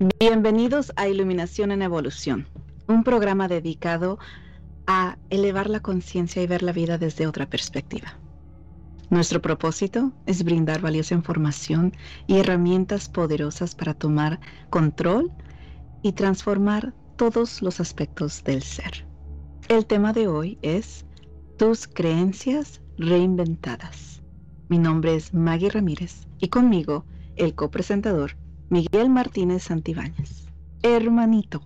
Bienvenidos a Iluminación en Evolución, un programa dedicado a elevar la conciencia y ver la vida desde otra perspectiva. Nuestro propósito es brindar valiosa información y herramientas poderosas para tomar control y transformar todos los aspectos del ser. El tema de hoy es tus creencias reinventadas. Mi nombre es Maggie Ramírez y conmigo el copresentador Miguel Martínez Santibáñez. Hermanito.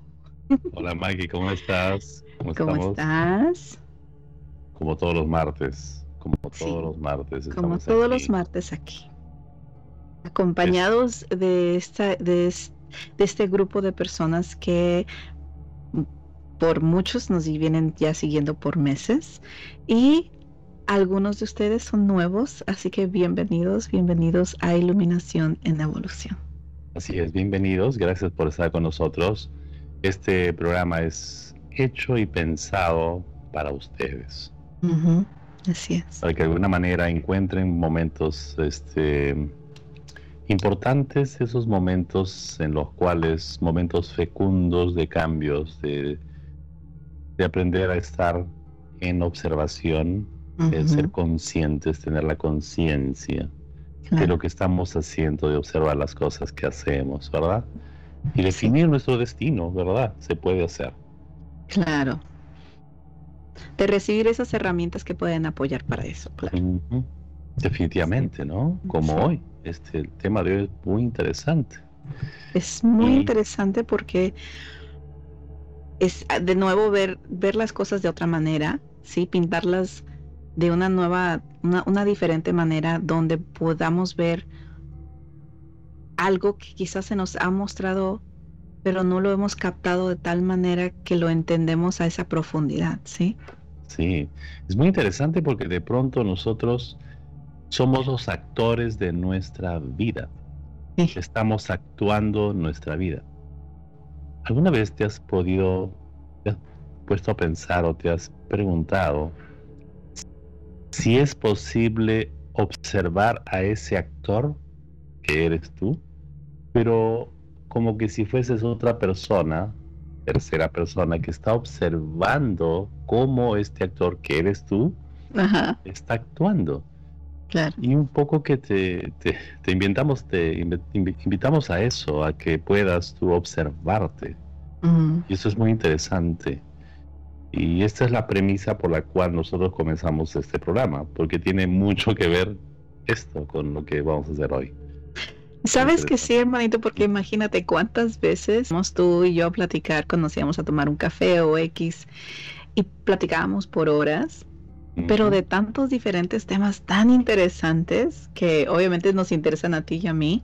Hola Maggie, ¿cómo estás? ¿Cómo, estás? Como todos los martes, como todos los martes. Como todos los martes aquí. Acompañados de, esta, de, de este grupo de personas que por muchos nos vienen ya siguiendo por meses y algunos de ustedes son nuevos, así que bienvenidos, bienvenidos a Iluminación en Evolución. Así es, bienvenidos, gracias por estar con nosotros. Este programa es hecho y pensado para ustedes. Así es. Para que de alguna manera encuentren momentos este, importantes, esos momentos en los cuales, momentos fecundos de cambios, de, de aprender a estar en observación, de ser conscientes, tener la conciencia de lo que estamos haciendo, de observar las cosas que hacemos, ¿verdad? Y definir nuestro destino, ¿verdad? Se puede hacer. Claro. De recibir esas herramientas que pueden apoyar para eso, claro. Definitivamente, ¿no? Como hoy. Este el tema de hoy es muy interesante. Es muy interesante porque es de nuevo ver, ver las cosas de otra manera, ¿sí? Pintarlas de una nueva, una, diferente manera donde podamos ver algo que quizás se nos ha mostrado, pero no lo hemos captado de tal manera que lo entendemos a esa profundidad, ¿sí? Sí, es muy interesante porque de pronto nosotros somos los actores de nuestra vida. Estamos actuando nuestra vida. ¿Alguna vez te has podido, te has puesto a pensar o te has preguntado si es posible observar a ese actor que eres tú, pero como que si fueses otra persona, tercera persona, que está observando cómo este actor que eres tú está actuando. Y un poco que te, te, inventamos, te invitamos a eso, a que puedas tú observarte. Y eso es muy interesante. Y esta es la premisa por la cual nosotros comenzamos este programa, porque tiene mucho que ver esto con lo que vamos a hacer hoy. Sabes que sí, hermanito, porque imagínate cuántas veces vamos tú y yo a platicar cuando nos íbamos a tomar un café o X y platicábamos por horas, pero de tantos diferentes temas tan interesantes que obviamente nos interesan a ti y a mí.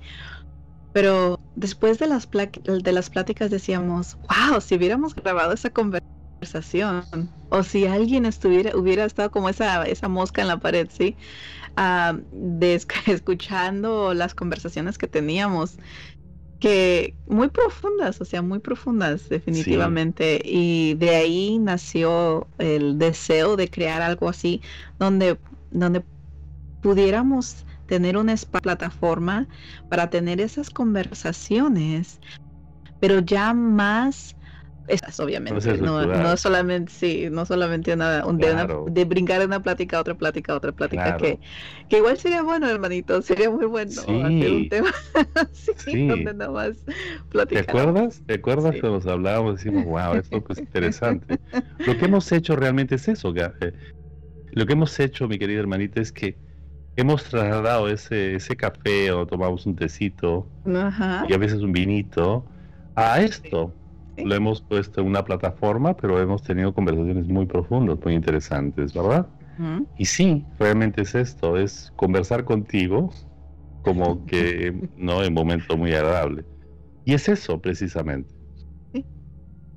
Pero después de las, de las pláticas decíamos, wow, si hubiéramos grabado esa conversación conversación o si alguien estuviera hubiera estado como esa esa mosca en la pared sí ah, escuchando las conversaciones que teníamos que muy profundas o sea muy profundas definitivamente. Y de ahí nació el deseo de crear algo así donde donde pudiéramos tener una plataforma para tener esas conversaciones pero ya más esas obviamente, no, solamente, sí, no solamente una, de, brincar de una plática a otra plática a otra plática, que, que igual sería bueno, hermanito, sería muy bueno sí. hacer un tema sí, donde nada más ¿Te acuerdas? ¿Te acuerdas que nos hablábamos decimos, wow, esto es interesante? Lo que hemos hecho realmente es eso, eh, lo que hemos hecho, mi querida hermanita, es que hemos trasladado ese, ese café o tomamos un tecito y a veces un vinito a esto lo hemos puesto en una plataforma, pero hemos tenido conversaciones muy profundas, muy interesantes, ¿verdad? Y sí, realmente es esto, es conversar contigo como que, ¿no? En momento muy agradable. Y es eso, precisamente.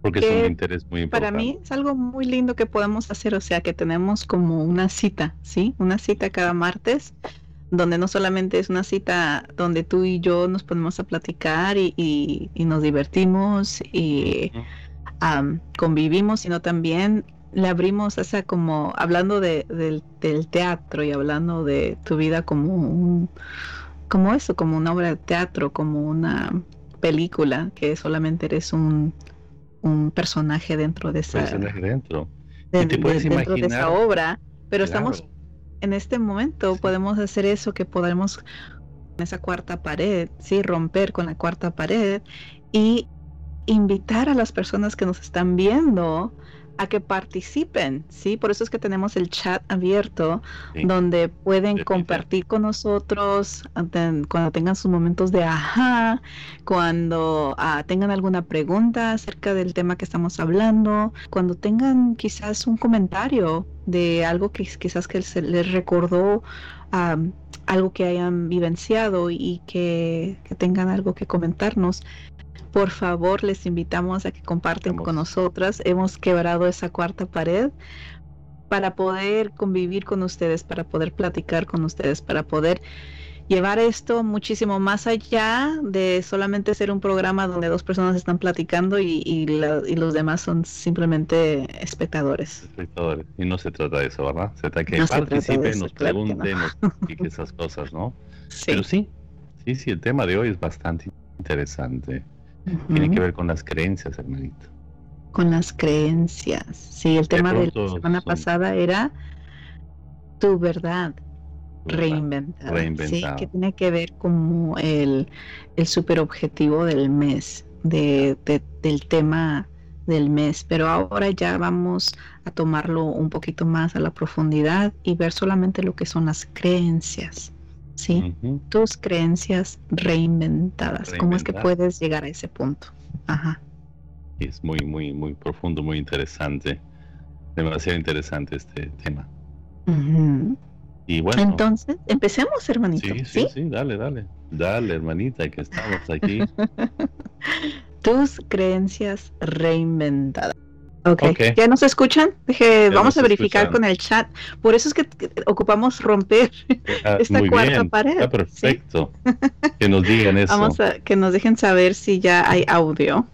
Porque es un interés muy importante. Para mí es algo muy lindo que podemos hacer, o sea, que tenemos como una cita, ¿sí? Una cita cada martes donde no solamente es una cita donde tú y yo nos ponemos a platicar y, nos divertimos y convivimos, sino también le abrimos esa como hablando de, del, teatro y hablando de tu vida como un como eso, como una obra de teatro, como una película, que solamente eres un, un personaje dentro de esa, personaje dentro. de, y te puedes de- dentro de esa obra, pero Claro. estamos en este momento, podemos hacer eso, que podemos con esa cuarta pared, sí, romper con la cuarta pared y invitar a las personas que nos están viendo a que participen, ¿sí? Por eso es que tenemos el chat abierto Sí. donde pueden compartir con nosotros cuando tengan sus momentos de ajá, cuando ah, tengan alguna pregunta acerca del tema que estamos hablando, cuando tengan quizás un comentario de algo que quizás que se les recordó ah, algo que hayan vivenciado y que, que tengan algo que comentarnos. Por favor, les invitamos a que comparten Vamos. con nosotras. Hemos quebrado esa cuarta pared para poder convivir con ustedes, para poder platicar con ustedes, para poder llevar esto muchísimo más allá de solamente ser un programa donde dos personas están platicando y, y la- y los demás son simplemente espectadores. espectadores. Y no se trata de eso, ¿verdad? Se trata de que No participen, eso, nos claro no. pregunten, nos expliquen esas cosas, ¿no? Sí. Pero sí, sí, sí, el tema de hoy es bastante interesante. Tiene que ver con las creencias, hermanito. Con las creencias. Sí, el De tema de la semana son- pasada era tu verdad reinventada. Sí, Reinventada. que tiene que ver como el, el super objetivo del mes, de, de- del tema del mes. Pero ahora ya vamos a tomarlo un poquito más a la profundidad y ver solamente lo que son las creencias. ¿Sí? Tus creencias reinventadas. ¿Cómo es que puedes llegar a ese punto? Ajá. Es muy, muy, muy profundo, muy interesante. Demasiado interesante este tema. Y bueno, Entonces, empecemos, hermanito. sí, sí, sí, dale, dale. Dale, hermanita, que estamos aquí. Tus creencias reinventadas. Ok, Ok. ¿ya nos escuchan? Dije, Ya vamos a verificar escuchan. con el chat. Por eso es que ocupamos romper. Ah, Esta muy cuarta bien, pared, está ¿sí? perfecto. Que nos digan eso. Vamos a que nos dejen saber si ya hay audio.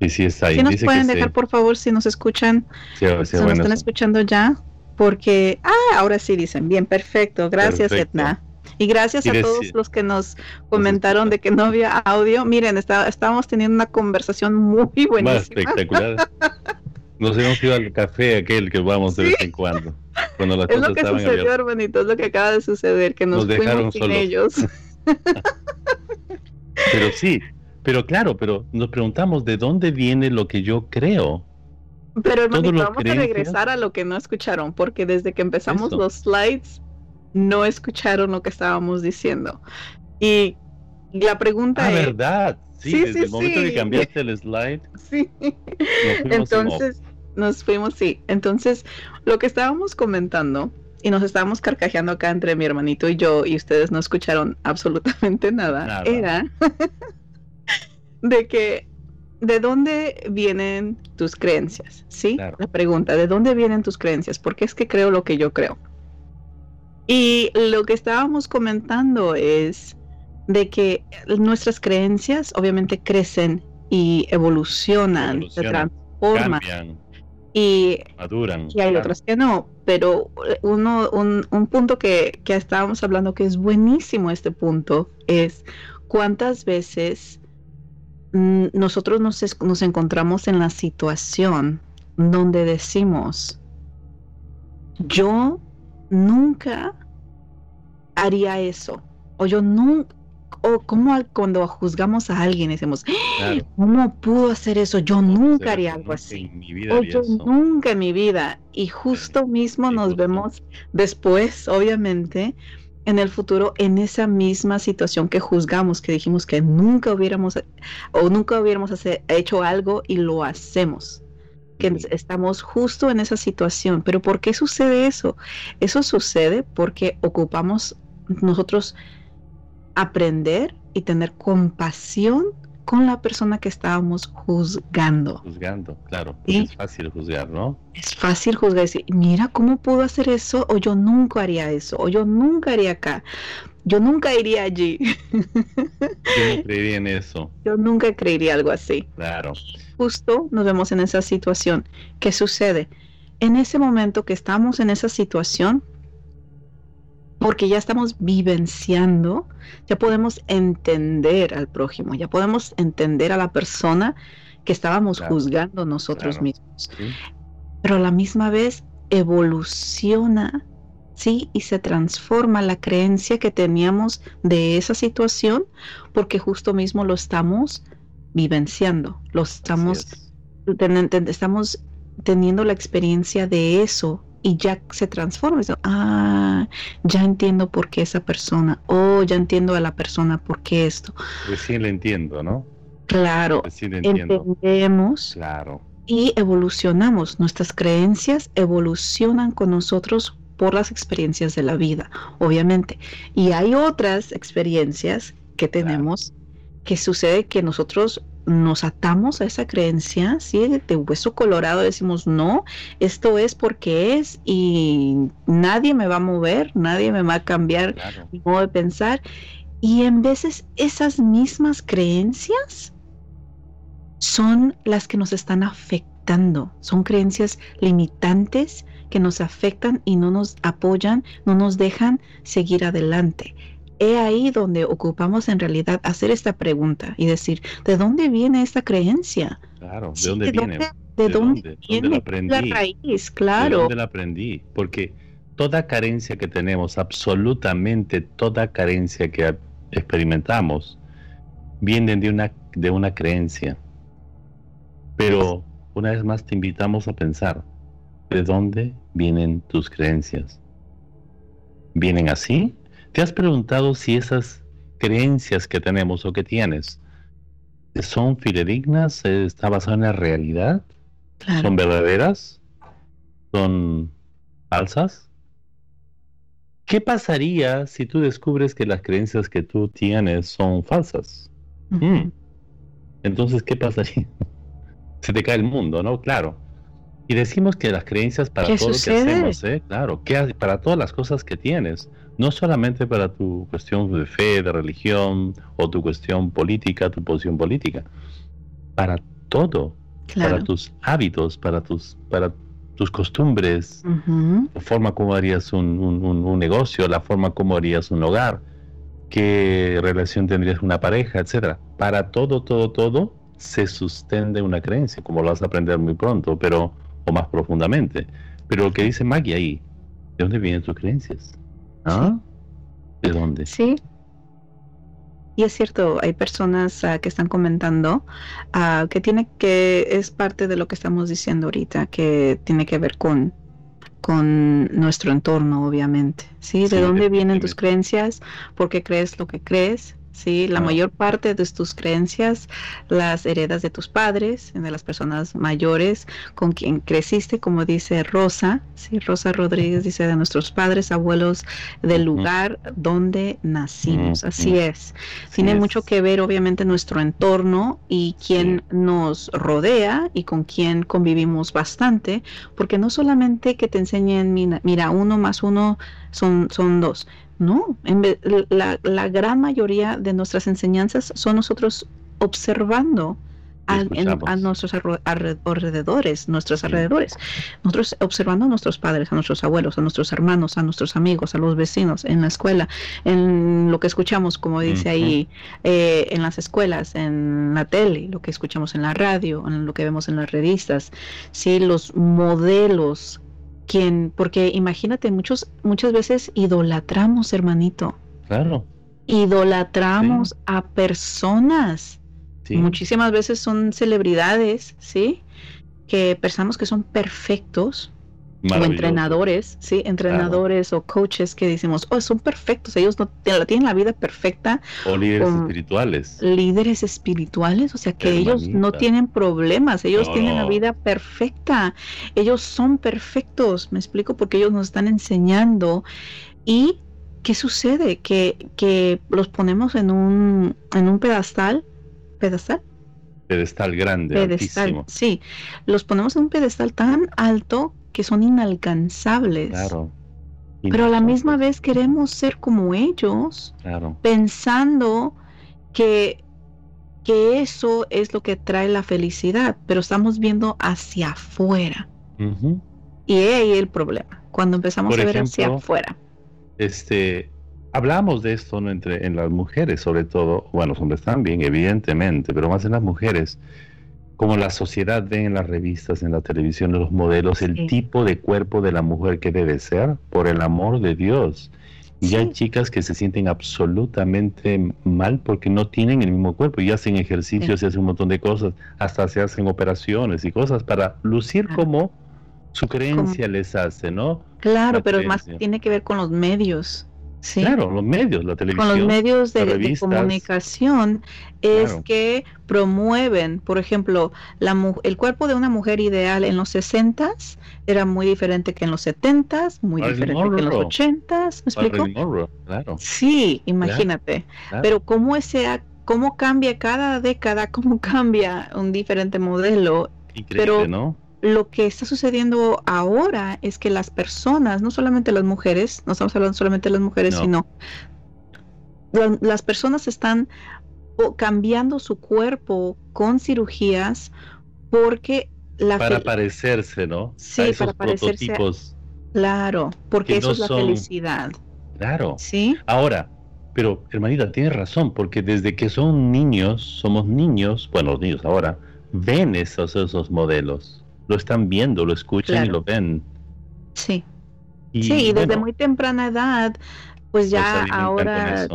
Y sí está ahí. Si nos Dice pueden que dejar, sí. por favor, si nos escuchan, Sí, sí, si nos bueno, están eso. escuchando ya. Porque, ah, ahora sí dicen, bien, perfecto. Gracias, Perfecto. Edna. Y gracias a todos los que nos comentaron de que no había audio. Miren, está- estábamos teniendo una conversación muy Más buenísima. espectacular. Nos hemos ido al café aquel que vamos de vez en cuando. Cuando las Es cosas lo que sucedió, abiertas. hermanito, es lo que acaba de suceder, que nos, Nos dejaron fuimos sin solos. ellos. Pero sí, pero claro, pero nos preguntamos de dónde viene lo que yo creo. Pero hermanito, vamos a creencias. regresar a lo que no escucharon, porque desde que empezamos Eso. los slides, no escucharon lo que estábamos diciendo. Y la pregunta Ah, es, ¿verdad? Sí, Sí, desde sí, el momento sí. que cambiaste el slide, sí. en. Entonces, nos fuimos, sí. Entonces, lo que estábamos comentando y nos estábamos carcajeando acá entre mi hermanito y yo, y ustedes no escucharon absolutamente nada, Nada. era de que, ¿de dónde vienen tus creencias? ¿Sí? Claro. La pregunta, ¿de dónde vienen tus creencias? Porque es que creo lo que yo creo. Y lo que estábamos comentando es de que nuestras creencias obviamente crecen y evolucionan, se transforman cambian, y, maduran. y hay claro. otras que no, pero uno, un, un punto que, que estábamos hablando que es buenísimo este punto es cuántas veces mm, nosotros nos, es- nos encontramos en la situación donde decimos, yo nunca haría eso, o yo nunca, o como al- cuando juzgamos a alguien decimos, Claro. ¿cómo pudo hacer eso? Yo nunca Hacer haría eso, algo nunca así. En mi vida O yo eso. nunca en mi vida. Y justo mismo Sí, nos justo. vemos después, obviamente, en el futuro, en esa misma situación que juzgamos, que dijimos que nunca hubiéramos o nunca hubiéramos hace- hecho algo y lo hacemos. Que Ujú. estamos justo en esa situación. Pero ¿por qué sucede eso? Eso sucede porque ocupamos nosotros aprender y tener compasión con la persona que estábamos juzgando. Juzgando, claro. porque Sí. Es fácil juzgar, ¿no? Es fácil juzgar y decir, mira cómo pudo hacer eso, o yo nunca haría eso, o yo nunca haría acá, yo nunca iría allí, Yo no creería en eso. yo nunca creería algo así. Claro. Justo nos vemos en esa situación. ¿Qué sucede? En ese momento que estamos en esa situación, porque ya estamos vivenciando, ya podemos entender al prójimo, ya podemos entender a la persona que estábamos juzgando nosotros mismos. Pero a la misma vez evoluciona, ¿sí? Y se transforma la creencia que teníamos de esa situación porque justo mismo lo estamos vivenciando, lo estamos, estamos teniendo la experiencia de eso y ya se transforma. Ah, ya entiendo por qué esa persona, o oh, ya entiendo a la persona por qué esto. Recién le entiendo, ¿no? Claro, entendemos claro. y evolucionamos. Nuestras creencias evolucionan con nosotros por las experiencias de la vida, obviamente. Y hay otras experiencias que tenemos que sucede que nosotros nos atamos a esa creencia, ¿sí? De hueso colorado decimos, no, esto es porque es y nadie me va a mover, nadie me va a cambiar mi modo de pensar. Y en veces esas mismas creencias son las que nos están afectando, son creencias limitantes que nos afectan y no nos apoyan, no nos dejan seguir adelante he ahí donde ocupamos en realidad hacer esta pregunta y decir, ¿de dónde viene esta creencia? Claro, ¿de dónde viene? ¿De, dónde, viene la, aprendí? la raíz? Claro. ¿De dónde la aprendí? Porque toda carencia que tenemos, absolutamente toda carencia que experimentamos, viene de una, de una creencia. Pero una vez más te invitamos a pensar, ¿de dónde vienen tus creencias? ¿Vienen así? ¿Te has preguntado si esas creencias que tenemos o que tienes son fidedignas? ¿Está basada en la realidad? ¿Son verdaderas? ¿Son falsas? ¿Qué pasaría si tú descubres que las creencias que tú tienes son falsas? Mm. Entonces, ¿qué pasaría? Se te cae el mundo, ¿no? Claro. Y decimos que las creencias para todo lo que hacemos, ¿eh? Claro, que para todas las cosas que tienes no solamente para tu cuestión de fe, de religión o tu cuestión política, tu posición política, para todo, para tus hábitos, para tus, para tus costumbres, la forma como harías un, un, negocio, la forma como harías un hogar, qué relación tendrías con una pareja, etcétera. Para todo, todo, todo se sustenta una creencia, como lo vas a aprender muy pronto, pero o más profundamente. Pero lo que dice Maggie ahí, ¿de dónde vienen tus creencias? ¿Ah? ¿De dónde? Sí. Y es cierto, hay personas ah, que están comentando uh, que tiene que es parte de lo que estamos diciendo ahorita, que tiene que ver con con nuestro entorno, obviamente. ¿sí? ¿De dónde vienen tus creencias? ¿Por qué crees lo que crees? ¿Sí? La mayor parte de tus creencias las heredas de tus padres, de las personas mayores con quien creciste, como dice Rosa, ¿sí? Rosa Rodríguez dice de nuestros padres, abuelos, del lugar donde nacimos. Así es. Tiene mucho que ver, obviamente, nuestro entorno y quién nos rodea y con quién convivimos bastante, porque no solamente que te enseñen, mira, uno más uno son, son dos no, en la, la, gran mayoría de nuestras enseñanzas son nosotros observando a, nuestros alrededores, nuestros alrededores. Nosotros observando a nuestros padres, a nuestros abuelos, a nuestros hermanos, a nuestros amigos, a los vecinos, en la escuela, en lo que escuchamos, como dice ahí, eh, en las escuelas, en la tele, lo que escuchamos en la radio, en lo que vemos en las revistas, sí, los modelos porque imagínate, muchos, muchas veces idolatramos, hermanito. Claro. Idolatramos a personas. Muchísimas veces son celebridades, ¿sí? Que pensamos que son perfectos, o entrenadores, sí, entrenadores o coaches que decimos, oh, son perfectos, ellos no tienen la vida perfecta. O líderes espirituales. Líderes espirituales, o sea que ellos no tienen problemas, ellos tienen la vida perfecta, ellos son perfectos, me explico, porque ellos nos están enseñando. ¿Y qué sucede? Que, que los ponemos en un, en un pedestal, pedestal, pedestal grande, pedestal, Sí, los ponemos en un pedestal tan alto que son inalcanzables. Claro. Pero a la misma vez queremos ser como ellos, claro. pensando que, que eso es lo que trae la felicidad, pero estamos viendo hacia afuera. Y ahí el problema, cuando empezamos a ver hacia afuera. este, hablamos de esto entre, en las mujeres, sobre todo, bueno, los hombres también, evidentemente, pero más en las mujeres, como la sociedad ve en las revistas, en la televisión, en los modelos, el tipo de cuerpo de la mujer que debe ser, por el amor de Dios. Y hay chicas que se sienten absolutamente mal porque no tienen el mismo cuerpo y hacen ejercicios y hacen un montón de cosas, hasta se hacen operaciones y cosas para lucir como su creencia les hace, ¿no? Claro, pero más tiene que ver con los medios. Claro, los medios, la televisión. Con los medios de, comunicación es que promueven, por ejemplo, la, el cuerpo de una mujer ideal en los 60 era muy diferente que en los 70 muy diferente que en los 80 ¿me explico? claro. Sí, imagínate. Pero cómo ese cómo cambia cada década, cómo cambia un diferente modelo. Increíble, ¿no? Lo que está sucediendo ahora es que las personas, no solamente las mujeres, no estamos hablando solamente de las mujeres, sino las personas están cambiando su cuerpo con cirugías porque la para parecerse, ¿no? Sí, para parecerse. Claro, porque eso es la felicidad. Claro. Sí. Ahora, pero hermanita, tienes razón, porque desde que son niños, somos niños, bueno, los niños ahora, ven esos, esos modelos lo están viendo, lo escuchan y lo ven. Sí. Y, sí, y desde muy temprana edad, pues ya ahora...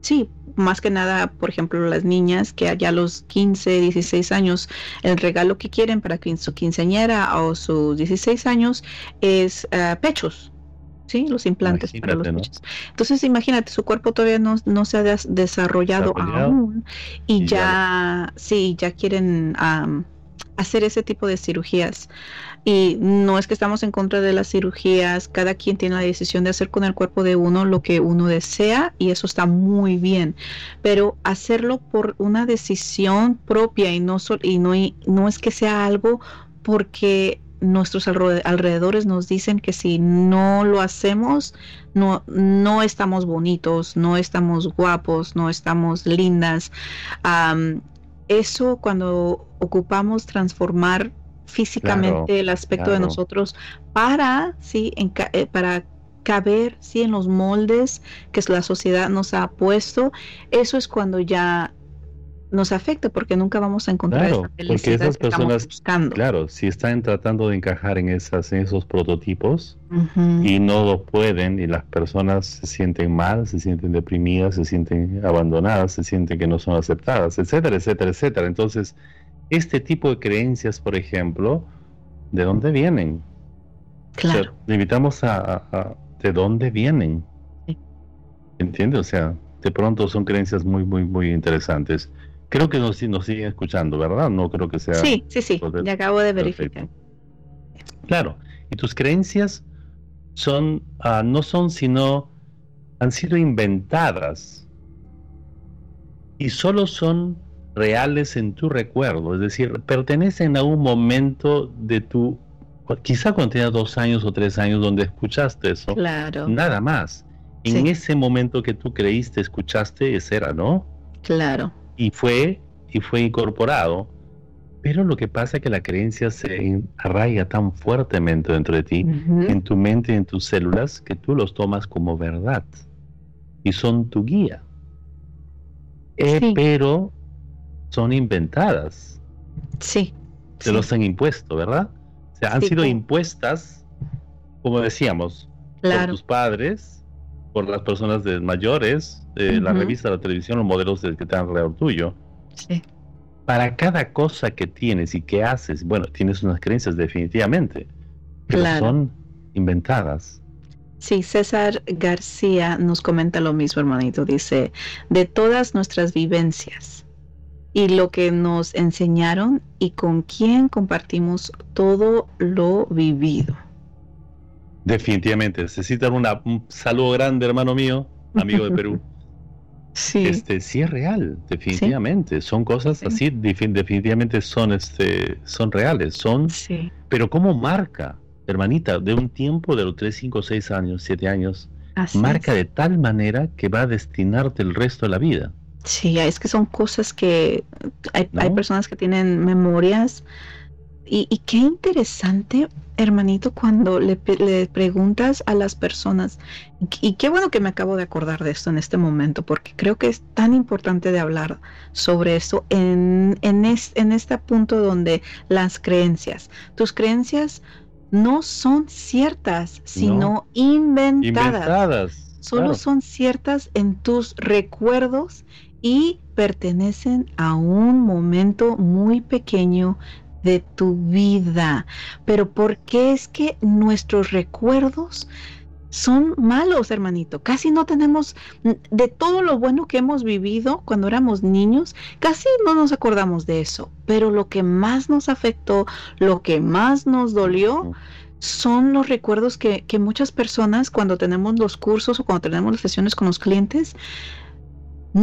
Sí, más que nada, por ejemplo, las niñas que allá a los 15, 16 años, el regalo que quieren para su quinceañera o sus 16 años es eh, pechos. ¿sí? Los implantes para los pechos. Entonces, imagínate, su cuerpo todavía no, no se ha desarrollado, aún y, ya, sí, ya quieren hacer ese tipo de cirugías. Y no es que estamos en contra de las cirugías, cada quien tiene la decisión de hacer con el cuerpo de uno lo que uno desea y eso está muy bien, pero hacerlo por una decisión propia y no, y no, no es que sea algo porque nuestros alrededores nos dicen que si no lo hacemos, no, no estamos bonitos, no estamos guapos, no estamos lindas eso cuando ocupamos transformar físicamente el aspecto de nosotros para, sí, eh, para caber sí, en los moldes que la sociedad nos ha puesto, eso es cuando ya nos afecta porque nunca vamos a encontrar esa felicidad porque esas personas, buscando. Claro, si están tratando de encajar en esas en esos prototipos y no lo pueden y las personas se sienten mal, se sienten deprimidas, se sienten abandonadas, se sienten que no son aceptadas, etcétera, etcétera, etcétera. Entonces, este tipo de creencias, por ejemplo, ¿de dónde vienen? Claro. limitamos a, de dónde vienen. ¿Entiendes? O sea, de pronto son creencias muy, muy, muy interesantes. Creo que nos, nos siguen escuchando, ¿verdad? No creo que sea. Sí, sí, sí. Ya acabo de verificar. Claro. Y tus creencias son, ah, no son sino, han sido inventadas y solo son reales en tu recuerdo, es decir, pertenecen a un momento de tu, quizá cuando tenías dos años o tres años donde escuchaste eso, claro. nada más. En ese momento que tú creíste, escuchaste, ese era, ¿no? Claro y fue, y fue incorporado. Pero lo que pasa es que la creencia se arraiga tan fuertemente dentro de ti, en tu mente y en tus células, que tú los tomas como verdad y son tu guía. Eh, pero son inventadas. Sí. Se los han impuesto, ¿verdad? O sea, han sido impuestas, como decíamos, por tus padres, por las personas de mayores, de la revista, la televisión, los modelos que están alrededor tuyo. Sí. Para cada cosa que tienes y que haces, bueno, tienes unas creencias definitivamente, pero son inventadas. Sí, César García nos comenta lo mismo, hermanito. Dice, de todas nuestras vivencias y lo que nos enseñaron y con quién compartimos todo lo vivido. Definitivamente, necesitan una, un saludo grande, hermano mío, amigo de Perú. sí. Este, sí es real, definitivamente. Son cosas así, definitivamente son, este, son reales, son. Sí. Pero ¿cómo marca, hermanita, de un tiempo de los 3, 5, 6 años, 7 años? marca de tal manera que va a destinarte el resto de la vida. Sí, es que son cosas que hay, hay personas que tienen memorias. Y, qué interesante, hermanito, cuando le, preguntas a las personas, y, qué bueno que me acabo de acordar de esto en este momento, porque creo que es tan importante de hablar sobre esto en, en, en este punto donde las creencias, tus creencias no son ciertas, sino inventadas. Solo son ciertas en tus recuerdos y pertenecen a un momento muy pequeño de tu vida. Pero ¿por qué es que nuestros recuerdos son malos, hermanito? Casi no tenemos de todo lo bueno que hemos vivido cuando éramos niños, casi no nos acordamos de eso. Pero lo que más nos afectó, lo que más nos dolió, son los recuerdos que, que muchas personas cuando tenemos los cursos o cuando tenemos las sesiones con los clientes,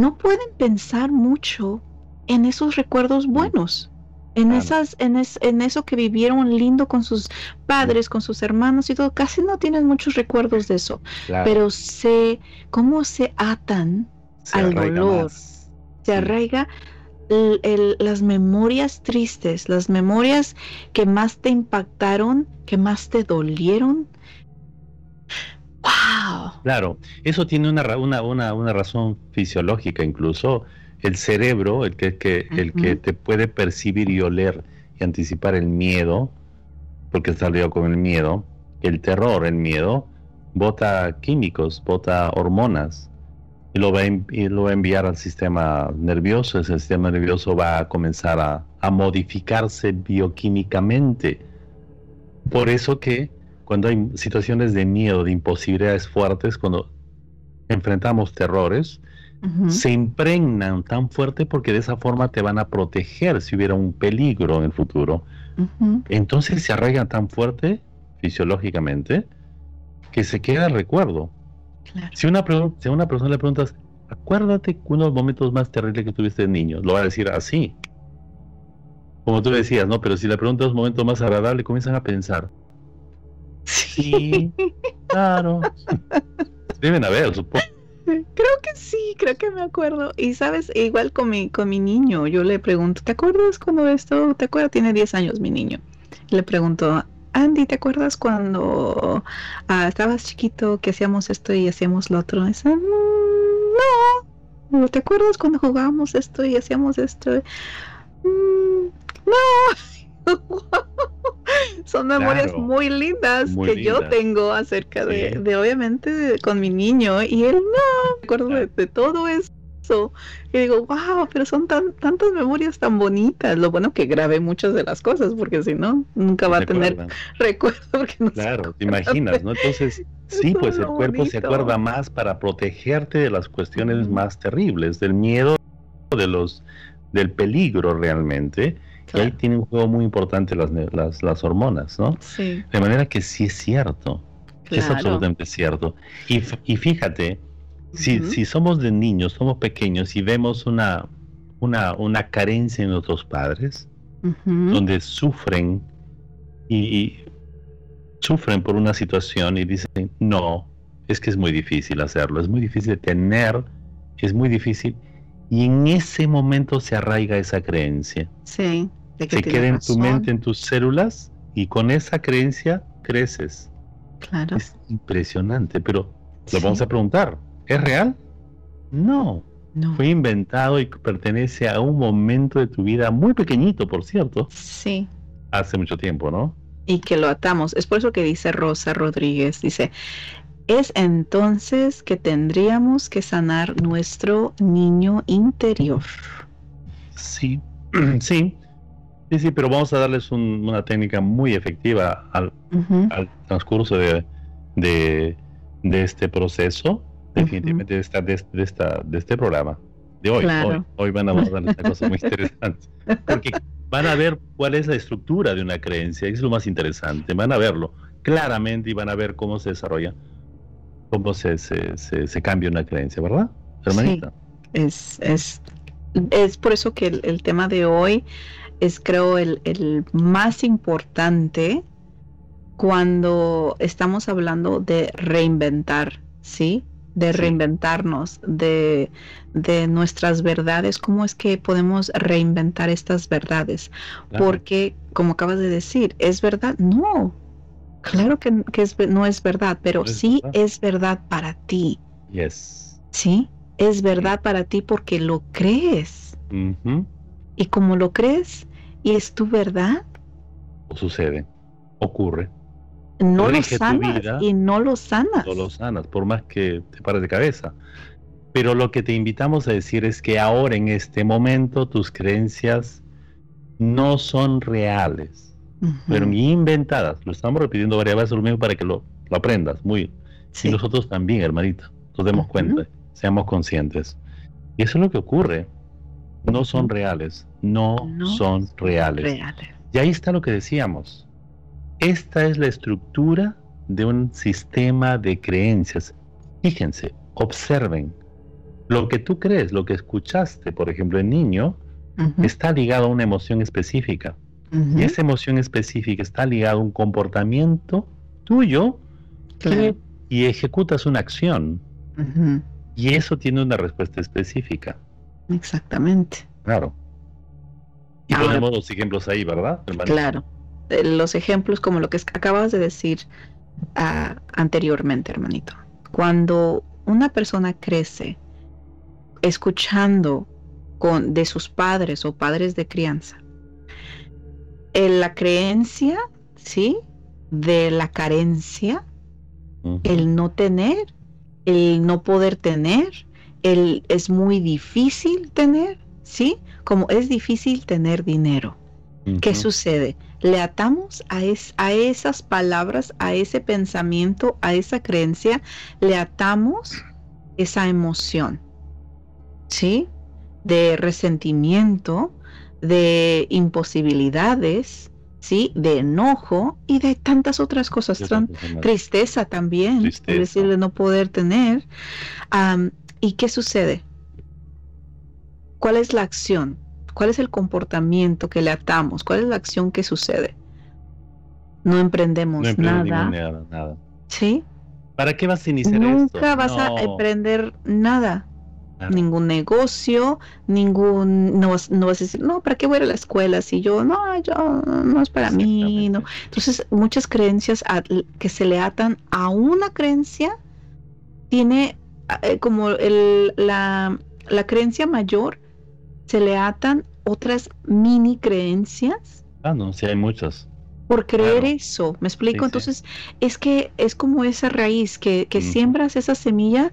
no pueden pensar mucho en esos recuerdos buenos en esas, en, en eso que vivieron lindo con sus padres, con sus hermanos y todo, casi no tienen muchos recuerdos de eso, pero sé cómo se atan al dolor, se arraiga las memorias tristes, las memorias que más te impactaron, que más te dolieron. ¡Wow! Claro, eso tiene una, una, una, una razón fisiológica incluso el cerebro, el que, el que te puede percibir y oler y anticipar el miedo, porque salió con el miedo, el terror, el miedo, bota químicos, bota hormonas y lo va a, y lo va a enviar al sistema nervioso. Ese sistema nervioso va a comenzar a, a modificarse bioquímicamente. Por eso que cuando hay situaciones de miedo, de imposibilidades fuertes, cuando enfrentamos terrores, se impregnan tan fuerte porque de esa forma te van a proteger si hubiera un peligro en el futuro. Entonces se arraigan tan fuerte fisiológicamente que se queda el recuerdo. Si, una si a una persona le preguntas, acuérdate unos momentos más terribles que tuviste de niño, lo va a decir así. Como tú decías, ¿no? Pero si le preguntas un momento más agradable, comienzan a pensar. Sí, claro. Deben haber, supongo. Creo que sí, creo que me acuerdo. Y sabes, igual con mi, con mi niño, yo le pregunto, ¿te acuerdas cuando esto? ¿Te acuerdas? Tiene 10 años mi niño. Le pregunto, Andy, ¿te acuerdas cuando ah, estabas chiquito que hacíamos esto y hacíamos lo otro? Dice, mm, no. ¿Te acuerdas cuando jugábamos esto y hacíamos esto? Mm, no. Son memorias muy lindas que yo tengo acerca de, obviamente, con mi niño. Y él no, me acuerdo de, todo eso. Y digo, wow, pero son tan, tantas memorias tan bonitas. Lo bueno que grabé muchas de las cosas, porque si no, nunca va a tener recuerdo. claro, te imaginas, ¿no? Entonces, sí, pues el cuerpo se acuerda más para protegerte de las cuestiones más terribles, del miedo, de los, del peligro realmente y ahí tiene un juego muy importante las, las, las hormonas, ¿no? Sí. De manera que sí es cierto. Es absolutamente cierto. Y, y fíjate, si, si, somos de niños, somos pequeños y vemos una, una, una carencia en nuestros padres, donde sufren y, sufren por una situación y dicen, no, es que es muy difícil hacerlo, es muy difícil tener, es muy difícil. Y en ese momento se arraiga esa creencia. Sí se queda en tu mente, en tus células, y con esa creencia creces. Claro. Es impresionante, pero lo vamos a preguntar, ¿es real? No. No. Fue inventado y pertenece a un momento de tu vida muy pequeñito, por cierto. Sí. Hace mucho tiempo, ¿no? Y que lo atamos. Es por eso que dice Rosa Rodríguez, dice, es entonces que tendríamos que sanar nuestro niño interior. Sí, sí. Sí, sí, pero vamos a darles una técnica muy efectiva al, transcurso de, de, este proceso, definitivamente de, esta, de, esta, de este programa, de hoy. Hoy, van a abordar esta cosa muy interesante. Porque van a ver cuál es la estructura de una creencia, es lo más interesante. Van a verlo claramente y van a ver cómo se desarrolla, cómo se, se, se, cambia una creencia, ¿verdad, hermanita? Sí, es, es, es por eso que el tema de hoy es creo el, más importante cuando estamos hablando de reinventar, ¿sí? de reinventarnos, de, de, nuestras verdades, cómo es que podemos reinventar estas verdades. Porque, como acabas de decir, ¿es verdad? No, claro que, no es verdad, pero sí es verdad para ti. Yes. Sí, es verdad para ti porque lo crees. Y como lo crees y es tu verdad. O sucede, ocurre no lo sanas y no lo sanas. No lo sanas, por más que te pares de cabeza. Pero lo que te invitamos a decir es que ahora en este momento tus creencias no son reales, pero ni inventadas. Lo estamos repitiendo varias veces lo mismo para que lo, aprendas. Muy. Y nosotros también, hermanita. Nos demos cuenta, seamos conscientes. Y eso es lo que ocurre. No son reales. No, son reales. reales. Y ahí está lo que decíamos esta es la estructura de un sistema de creencias. Fíjense, observen. Lo que tú crees, lo que escuchaste, por ejemplo, en niño, está ligado a una emoción específica. Y esa emoción específica está ligada a un comportamiento tuyo y ejecutas una acción. Y eso tiene una respuesta específica. Exactamente. Claro. Y ponemos los ejemplos ahí, ¿verdad? Claro los ejemplos como lo que acabas de decir ah, anteriormente, hermanito. Cuando una persona crece escuchando con, de sus padres o padres de crianza, en la creencia, ¿sí? De la carencia, el no tener, el no poder tener, el es muy difícil tener, ¿sí? Como es difícil tener dinero. ¿Qué sucede? le atamos a, a esas palabras, a ese pensamiento, a esa creencia, le atamos esa emoción, ¿sí? De resentimiento, de imposibilidades, ¿sí? De enojo y de tantas otras cosas. tristeza también, es decir, de no poder tener. ¿Y qué sucede? ¿Cuál es la acción? ¿Cuál es el comportamiento que le atamos? ¿Cuál es la acción que sucede? No emprendemos nada. nada. ¿Sí? ¿Para qué vas a iniciar Nunca vas a emprender nada. Ningún negocio, ningún, no, vas a decir, no, ¿para qué voy a ir a la escuela? Si yo, no, yo, no es para mí, no. Entonces, muchas creencias que se le atan a una creencia, tiene eh, como el, la, la creencia mayor se le atan otras mini creencias. Ah, no, sí hay muchas. Por creer eso, ¿me explico? Entonces, es que es como esa raíz que, que siembras esa semilla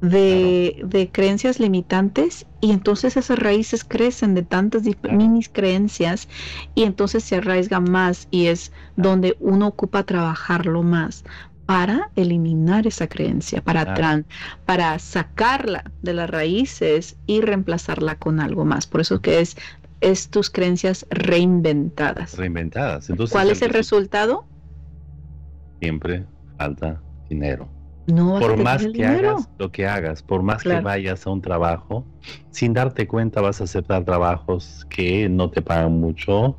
de, de, creencias limitantes y entonces esas raíces crecen de tantas mini creencias y entonces se arraiga más y es donde uno ocupa trabajarlo más para eliminar esa creencia, para, para sacarla de las raíces y reemplazarla con algo más. Por eso que es, es tus creencias reinventadas. Reinventadas. Entonces, ¿Cuál es el resultado? Siempre falta dinero. No por más que hagas lo que hagas, por más que vayas a un trabajo, sin darte cuenta vas a aceptar trabajos que no te pagan mucho,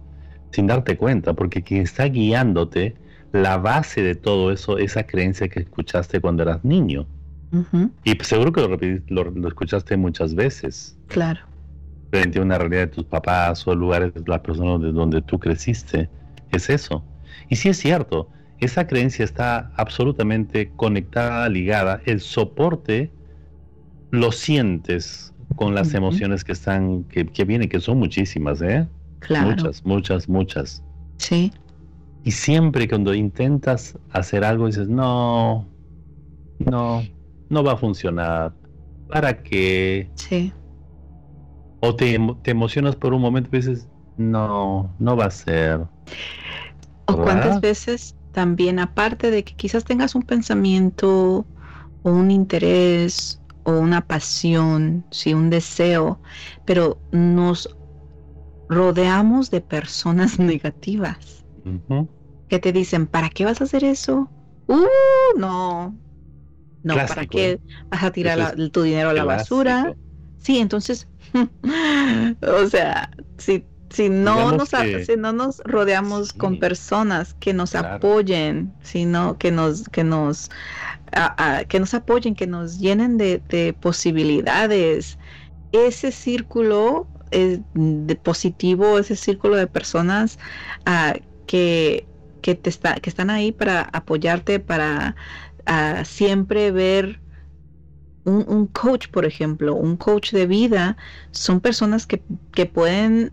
sin darte cuenta, porque quien está guiándote la base de todo eso, esa creencia que escuchaste cuando eras niño. Y seguro que lo, escuchaste muchas veces. Claro. Frente a una realidad de tus papás o lugares las personas de donde tú creciste. Es eso. Y sí es cierto, esa creencia está absolutamente conectada, ligada. El soporte lo sientes con las emociones que están, que, que vienen, que son muchísimas, ¿eh? Claro. Muchas, muchas, muchas. Sí. Y siempre cuando intentas hacer algo dices, no, no, no va a funcionar. ¿Para qué? Sí. O te, te emocionas por un momento y dices, no, no va a ser. O cuántas veces también, aparte de que quizás tengas un pensamiento o un interés o una pasión, sí, un deseo, pero nos rodeamos de personas negativas que te dicen, ¿para qué vas a hacer eso? Uh, no. No, ¿para qué ¿eh? vas a tirar tu dinero a la basura? Sí, entonces, o sea, si, si, no nos, si no nos rodeamos con personas que nos apoyen, sino que nos, que nos que nos apoyen, que nos llenen de, posibilidades. Ese círculo es de positivo, ese círculo de personas ah, que, que, te está, que están ahí para apoyarte, para siempre ver un, coach, por ejemplo, un coach de vida, son personas que, pueden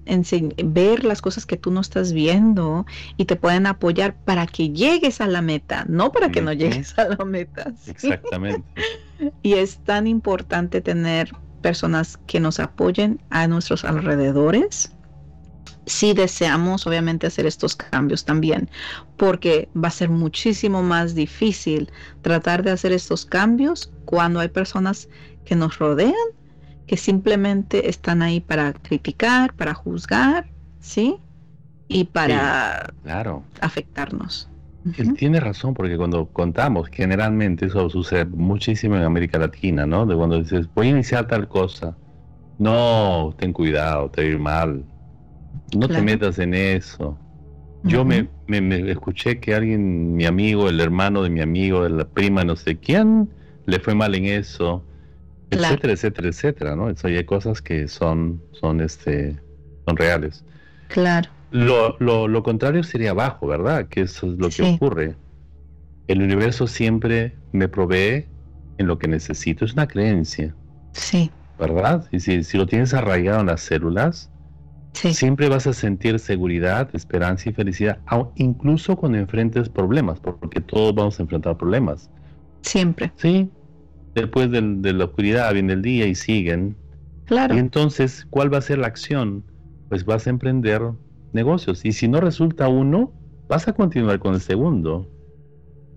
ver las cosas que tú no estás viendo y te pueden apoyar para que llegues a la meta, no para que no llegues a la meta. Exactamente. y es tan importante tener personas que nos apoyen a nuestros alrededores si deseamos obviamente hacer estos cambios también, porque va a ser muchísimo más difícil tratar de hacer estos cambios cuando hay personas que nos rodean, que simplemente están ahí para criticar, para juzgar, ¿sí? Y para afectarnos. Él tiene razón, porque cuando contamos, generalmente eso sucede muchísimo en América Latina, ¿no? De cuando dices, voy a iniciar tal cosa. No, ten cuidado, te va a ir mal no te metas en eso. Yo me, me, escuché que alguien, mi amigo, el hermano de mi amigo, la prima, no sé quién, le fue mal en eso, etcétera, etcétera, etcétera, ¿no? Eso hay cosas que son, son, este, son reales. Claro. Lo, lo, lo contrario sería abajo, ¿verdad? Que eso es lo que ocurre. El universo siempre me provee en lo que necesito. Es una creencia. Sí. ¿Verdad? Y si, si lo tienes arraigado en las células, Siempre vas a sentir seguridad, esperanza y felicidad, incluso cuando enfrentes problemas, porque todos vamos a enfrentar problemas. Siempre. Sí. Después de la oscuridad viene el día y siguen. Claro. Y entonces, ¿cuál va a ser la acción? Pues vas a emprender negocios. Y si no resulta uno, vas a continuar con el segundo.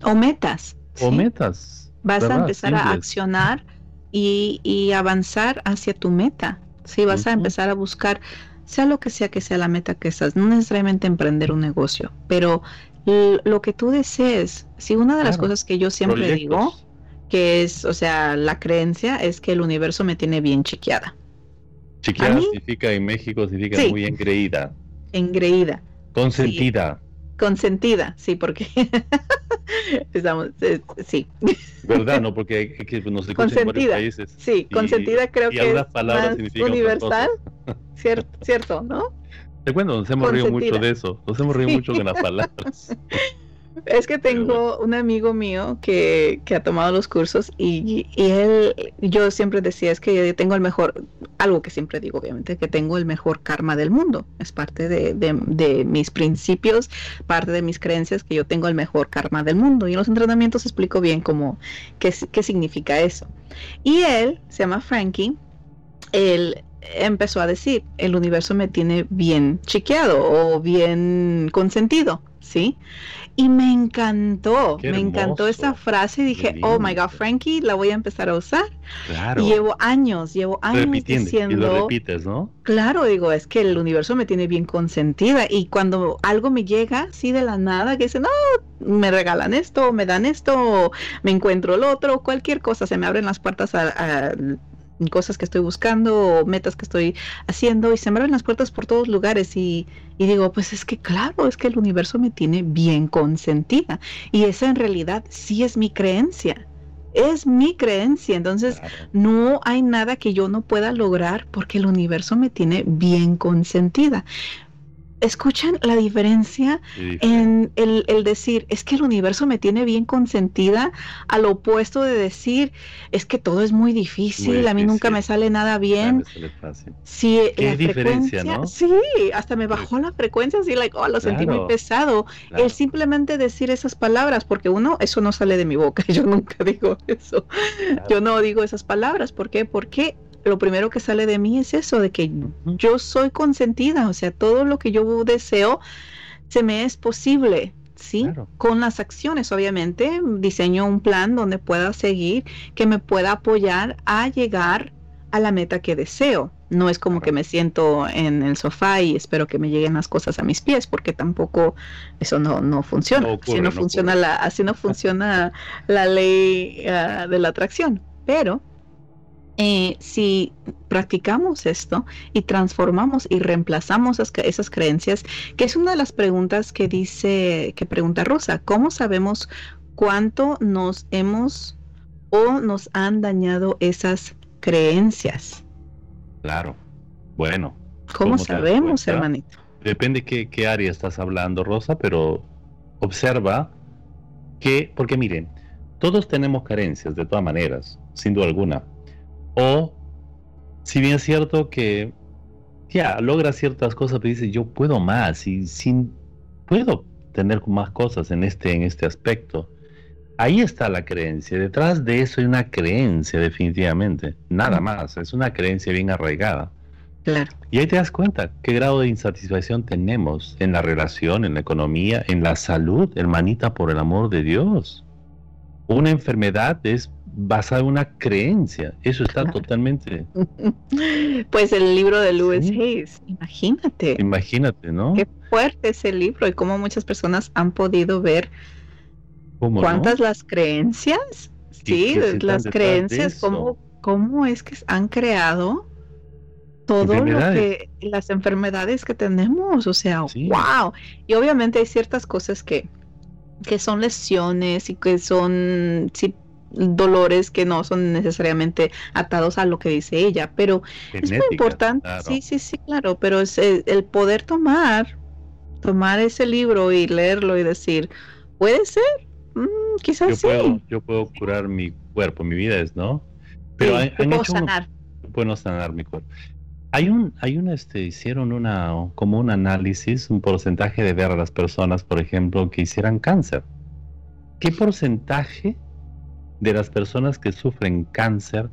O metas. O metas. Vas a empezar a accionar y, avanzar hacia tu meta. Sí, vas a empezar a buscar sea lo que sea que sea la meta que estás, no necesariamente emprender un negocio, pero lo que tú desees, si una de las cosas que yo siempre digo, que es, o sea, la creencia es que el universo me tiene bien chequeada. Chequeada significa en México, significa muy engreída. Engreída. Consentida. Consentida, sí, porque estamos, eh, sí. ¿Verdad? No, porque que nos consentida. países. Sí, consentida creo que es más universal. Cierto, cierto, ¿no? Te cuento, nos hemos reído mucho de eso. Nos hemos reído mucho con las palabras. Es que tengo un amigo mío que, que, ha tomado los cursos y, y, él, yo siempre decía, es que yo tengo el mejor, algo que siempre digo, obviamente, que tengo el mejor karma del mundo. Es parte de, de, de mis principios, parte de mis creencias, que yo tengo el mejor karma del mundo. Y en los entrenamientos explico bien cómo, qué, qué significa eso. Y él, se llama Frankie, él empezó a decir, el universo me tiene bien chequeado o bien consentido, ¿sí? Y me encantó, me encantó esa frase y dije, oh my God, Frankie, la voy a empezar a usar. Claro. llevo años, llevo años diciendo. Y lo repites, ¿no? Claro, digo, es que el universo me tiene bien consentida y cuando algo me llega, sí, de la nada, que dice, no, me regalan esto, me dan esto, me encuentro el otro, cualquier cosa, se me abren las puertas a cosas que estoy buscando o metas que estoy haciendo y se me abren las puertas por todos lugares y, digo, pues es que claro, es que el universo me tiene bien consentida y esa en realidad sí es mi creencia. Es mi creencia, entonces no hay nada que yo no pueda lograr porque el universo me tiene bien consentida escuchan la diferencia en el, decir, es que el universo me tiene bien consentida, al opuesto de decir, es que todo es muy difícil, a mí nunca me sale nada bien. Sí, la frecuencia, sí, hasta me bajó la frecuencia, así, like, oh, lo sentí muy pesado. El simplemente decir esas palabras, porque uno, eso no sale de mi boca, yo nunca digo eso. Yo no digo esas palabras, ¿por qué? Porque lo primero que sale de mí es eso, de que yo soy consentida, o sea, todo lo que yo deseo se me es posible, ¿sí? Con las acciones, obviamente, diseño un plan donde pueda seguir, que me pueda apoyar a llegar a la meta que deseo. No es como que me siento en el sofá y espero que me lleguen las cosas a mis pies, porque tampoco eso no, no funciona. así no, funciona la, así no funciona la ley ah, de la atracción. Pero eh, si practicamos esto y transformamos y reemplazamos esas, creencias, que es una de las preguntas que dice, que pregunta Rosa, ¿cómo sabemos cuánto nos hemos o nos han dañado esas creencias. Claro. Bueno. ¿Cómo sabemos, hermanito? Depende qué, qué área estás hablando, Rosa, pero observa que, porque miren, todos tenemos carencias de todas maneras, sin duda alguna. O, si bien es cierto que ya logra ciertas cosas, pero dice, yo puedo más y sin, puedo tener más cosas en este, en este aspecto. Ahí está la creencia. Detrás de eso hay una creencia, definitivamente. Nada más. Es una creencia bien arraigada. Claro. Y ahí te das cuenta qué grado de insatisfacción tenemos en la relación, en la economía, en la salud, hermanita, por el amor de Dios. Una enfermedad es basada en una creencia. Eso está totalmente. Pues el libro de Lewis Hayes, imagínate. Imagínate, ¿no? Qué fuerte ese libro y cómo muchas personas han podido ver cuántas las creencias. Sí, las creencias, cómo, cómo es que han creado todo lo que las enfermedades que tenemos, o sea, wow. Y obviamente hay ciertas cosas que que son lesiones y que son dolores que no son necesariamente atados a lo que dice ella, pero es muy importante, sí, sí, sí, claro, pero es el, poder tomar, tomar ese libro y leerlo y decir, puede ser, mm, quizás yo sí. Puedo, yo puedo curar mi cuerpo, mi vida es, ¿no? Pero sí, puedo sanar. puedo sanar mi cuerpo. Hay un, hay un, este, hicieron una, como un análisis, un porcentaje de ver a las personas, por ejemplo, que hicieran cáncer. ¿Qué porcentaje de las personas que sufren cáncer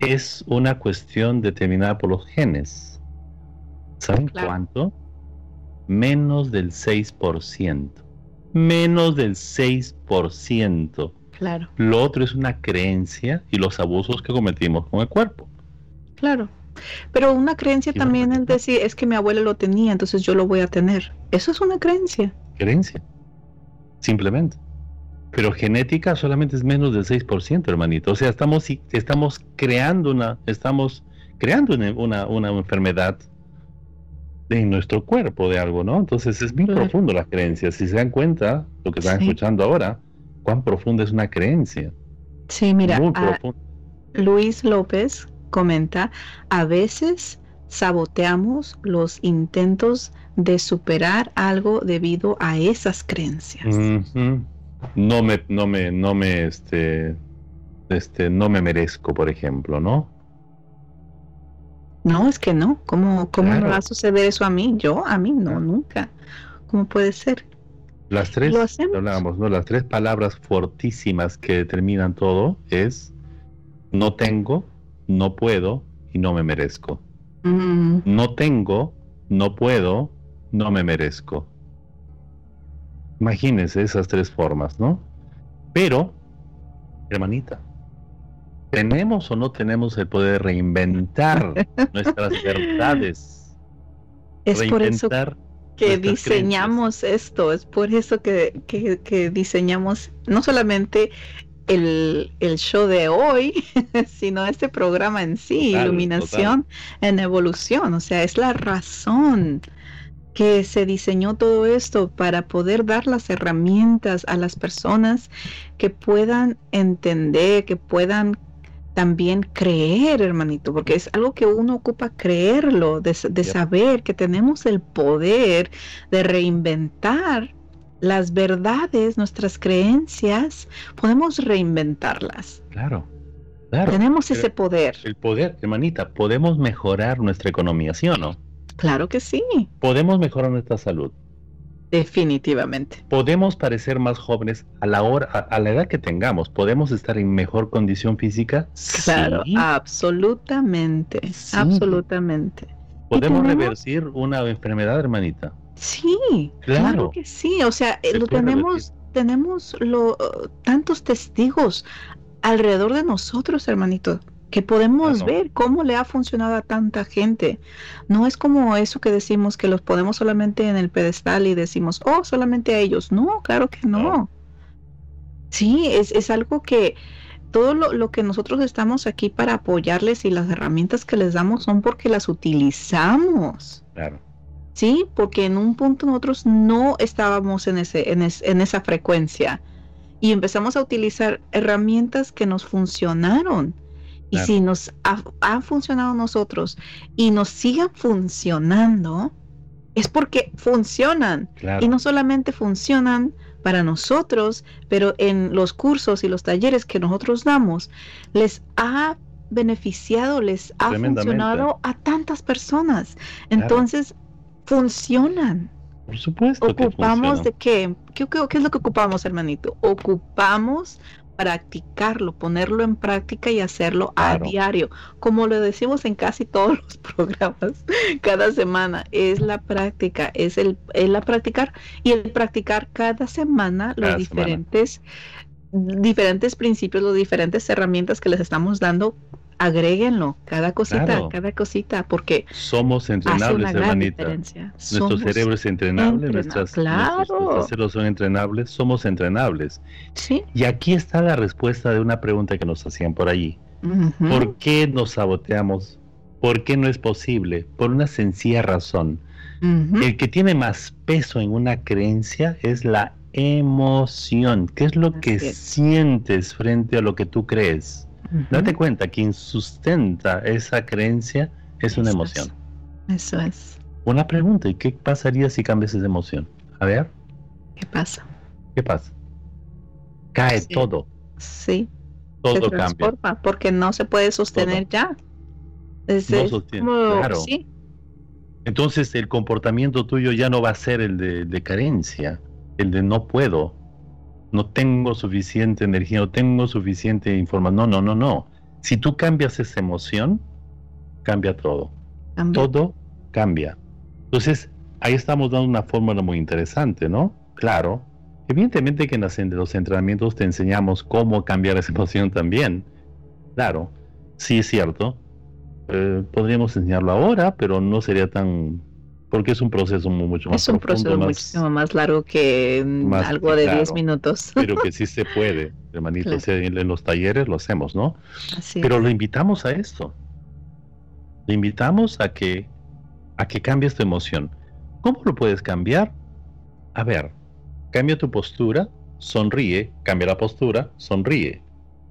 es una cuestión determinada por los genes. ¿Saben cuánto? Menos del 6%. Menos del 6%. Claro. Lo otro es una creencia y los abusos que cometimos con el cuerpo. Claro. Pero una creencia también es decir, es que mi abuelo lo tenía, entonces yo lo voy a tener. Eso es una creencia. Creencia. Simplemente pero genética solamente es menos del 6%, hermanito. O sea, estamos, estamos creando una, estamos creando una, una, enfermedad en nuestro cuerpo de algo, ¿no? Entonces es muy profundo la creencia. Si se dan cuenta, lo que están escuchando ahora, cuán profunda es una creencia. Sí, mira, Luis López comenta, a veces saboteamos los intentos de superar algo debido a esas creencias no me, no me, no me, este, este, no me merezco, por ejemplo, ¿no? No, es que no. ¿Cómo, cómo me va a suceder eso a mí? Yo, a mí, no, nunca. ¿Cómo puede ser? Las tres, hablábamos, ¿no? Las tres palabras fortísimas que determinan todo es no tengo, no puedo y no me merezco. Mm. No tengo, no puedo, no me merezco. Imagínense esas tres formas, ¿no? Pero, hermanita, ¿tenemos o no tenemos el poder de reinventar nuestras verdades? Es por eso que diseñamos esto, es por eso que, que, diseñamos no solamente el, el, show de hoy, sino este programa en sí, Iluminación en Evolución, o sea, es la razón que se diseñó todo esto para poder dar las herramientas a las personas que puedan entender, que puedan también creer, hermanito, porque es algo que uno ocupa creerlo, de, saber que tenemos el poder de reinventar las verdades, nuestras creencias, podemos reinventarlas. Claro. Claro. Tenemos ese poder. El poder, hermanita, podemos mejorar nuestra economía, ¿sí o no? Claro que sí. Podemos mejorar nuestra salud. Definitivamente. Podemos parecer más jóvenes a la hora, a, la edad que tengamos. Podemos estar en mejor condición física. Claro, absolutamente, absolutamente. Podemos revertir una enfermedad, hermanita. Sí, claro, que sí. O sea, lo tenemos, tenemos lo, tantos testigos alrededor de nosotros, hermanito que podemos ver cómo le ha funcionado a tanta gente. No es como eso que decimos que los ponemos solamente en el pedestal y decimos, oh, solamente a ellos. No, claro que no. Sí, es, es, algo que todo lo, lo, que nosotros estamos aquí para apoyarles y las herramientas que les damos son porque las utilizamos. Claro. Sí, porque en un punto nosotros no estábamos en, ese, en, en esa frecuencia y empezamos a utilizar herramientas que nos funcionaron. Y si nos han funcionado nosotros y nos sigan funcionando, es porque funcionan. Y no solamente funcionan para nosotros, pero en los cursos y los talleres que nosotros damos, les ha beneficiado, les ha funcionado a tantas personas. Entonces, funcionan. Por supuesto. Ocupamos de qué? qué? ¿Qué es lo que ocupamos, hermanito? Ocupamos practicarlo, ponerlo en práctica y hacerlo a diario. Como lo decimos en casi todos los programas, cada semana, es la práctica, es el, la practicar y el practicar cada semana los diferentes diferentes principios, las diferentes herramientas que les estamos dando agréguenlo, cada cosita, cada cosita, porque somos entrenables, hermanita. Nuestro cerebro es entrenable, nuestras, nuestros, son entrenables, somos entrenables. ¿Sí? Y aquí está la respuesta de una pregunta que nos hacían por allí. ¿Por qué nos saboteamos? ¿Por qué no es posible? Por una sencilla razón. El que tiene más peso en una creencia es la emoción. ¿Qué es lo que sientes frente a lo que tú crees? Date cuenta, quien sustenta esa creencia es una emoción. Eso es. Una pregunta, ¿y qué pasaría si cambias esa emoción? A ver. ¿Qué pasa? ¿Qué pasa? Cae todo. Sí. Todo cambia. Porque no se puede sostener ya. no sostiene. claro. Sí. Entonces el comportamiento tuyo ya no va a ser el de, de carencia, el de no puedo, no tengo suficiente energía, no tengo suficiente información. No, no, no, no. Si tú cambias esa emoción, cambia todo. Todo cambia. Entonces, ahí estamos dando una fórmula muy interesante, ¿no? Claro. Evidentemente que en los entrenamientos te enseñamos cómo cambiar esa emoción también. Claro, sí es cierto. Eh, podríamos enseñarlo ahora, pero no sería tan porque es un proceso mucho más Es un proceso más, muchísimo más largo que mm, algo de 10 minutos. Pero que sí se puede, hermanito. en, los talleres lo hacemos, ¿no? pero lo invitamos a esto. Le invitamos a que, a que cambies tu emoción. ¿Cómo lo puedes cambiar? A ver, cambia tu postura, sonríe, cambia la postura, sonríe.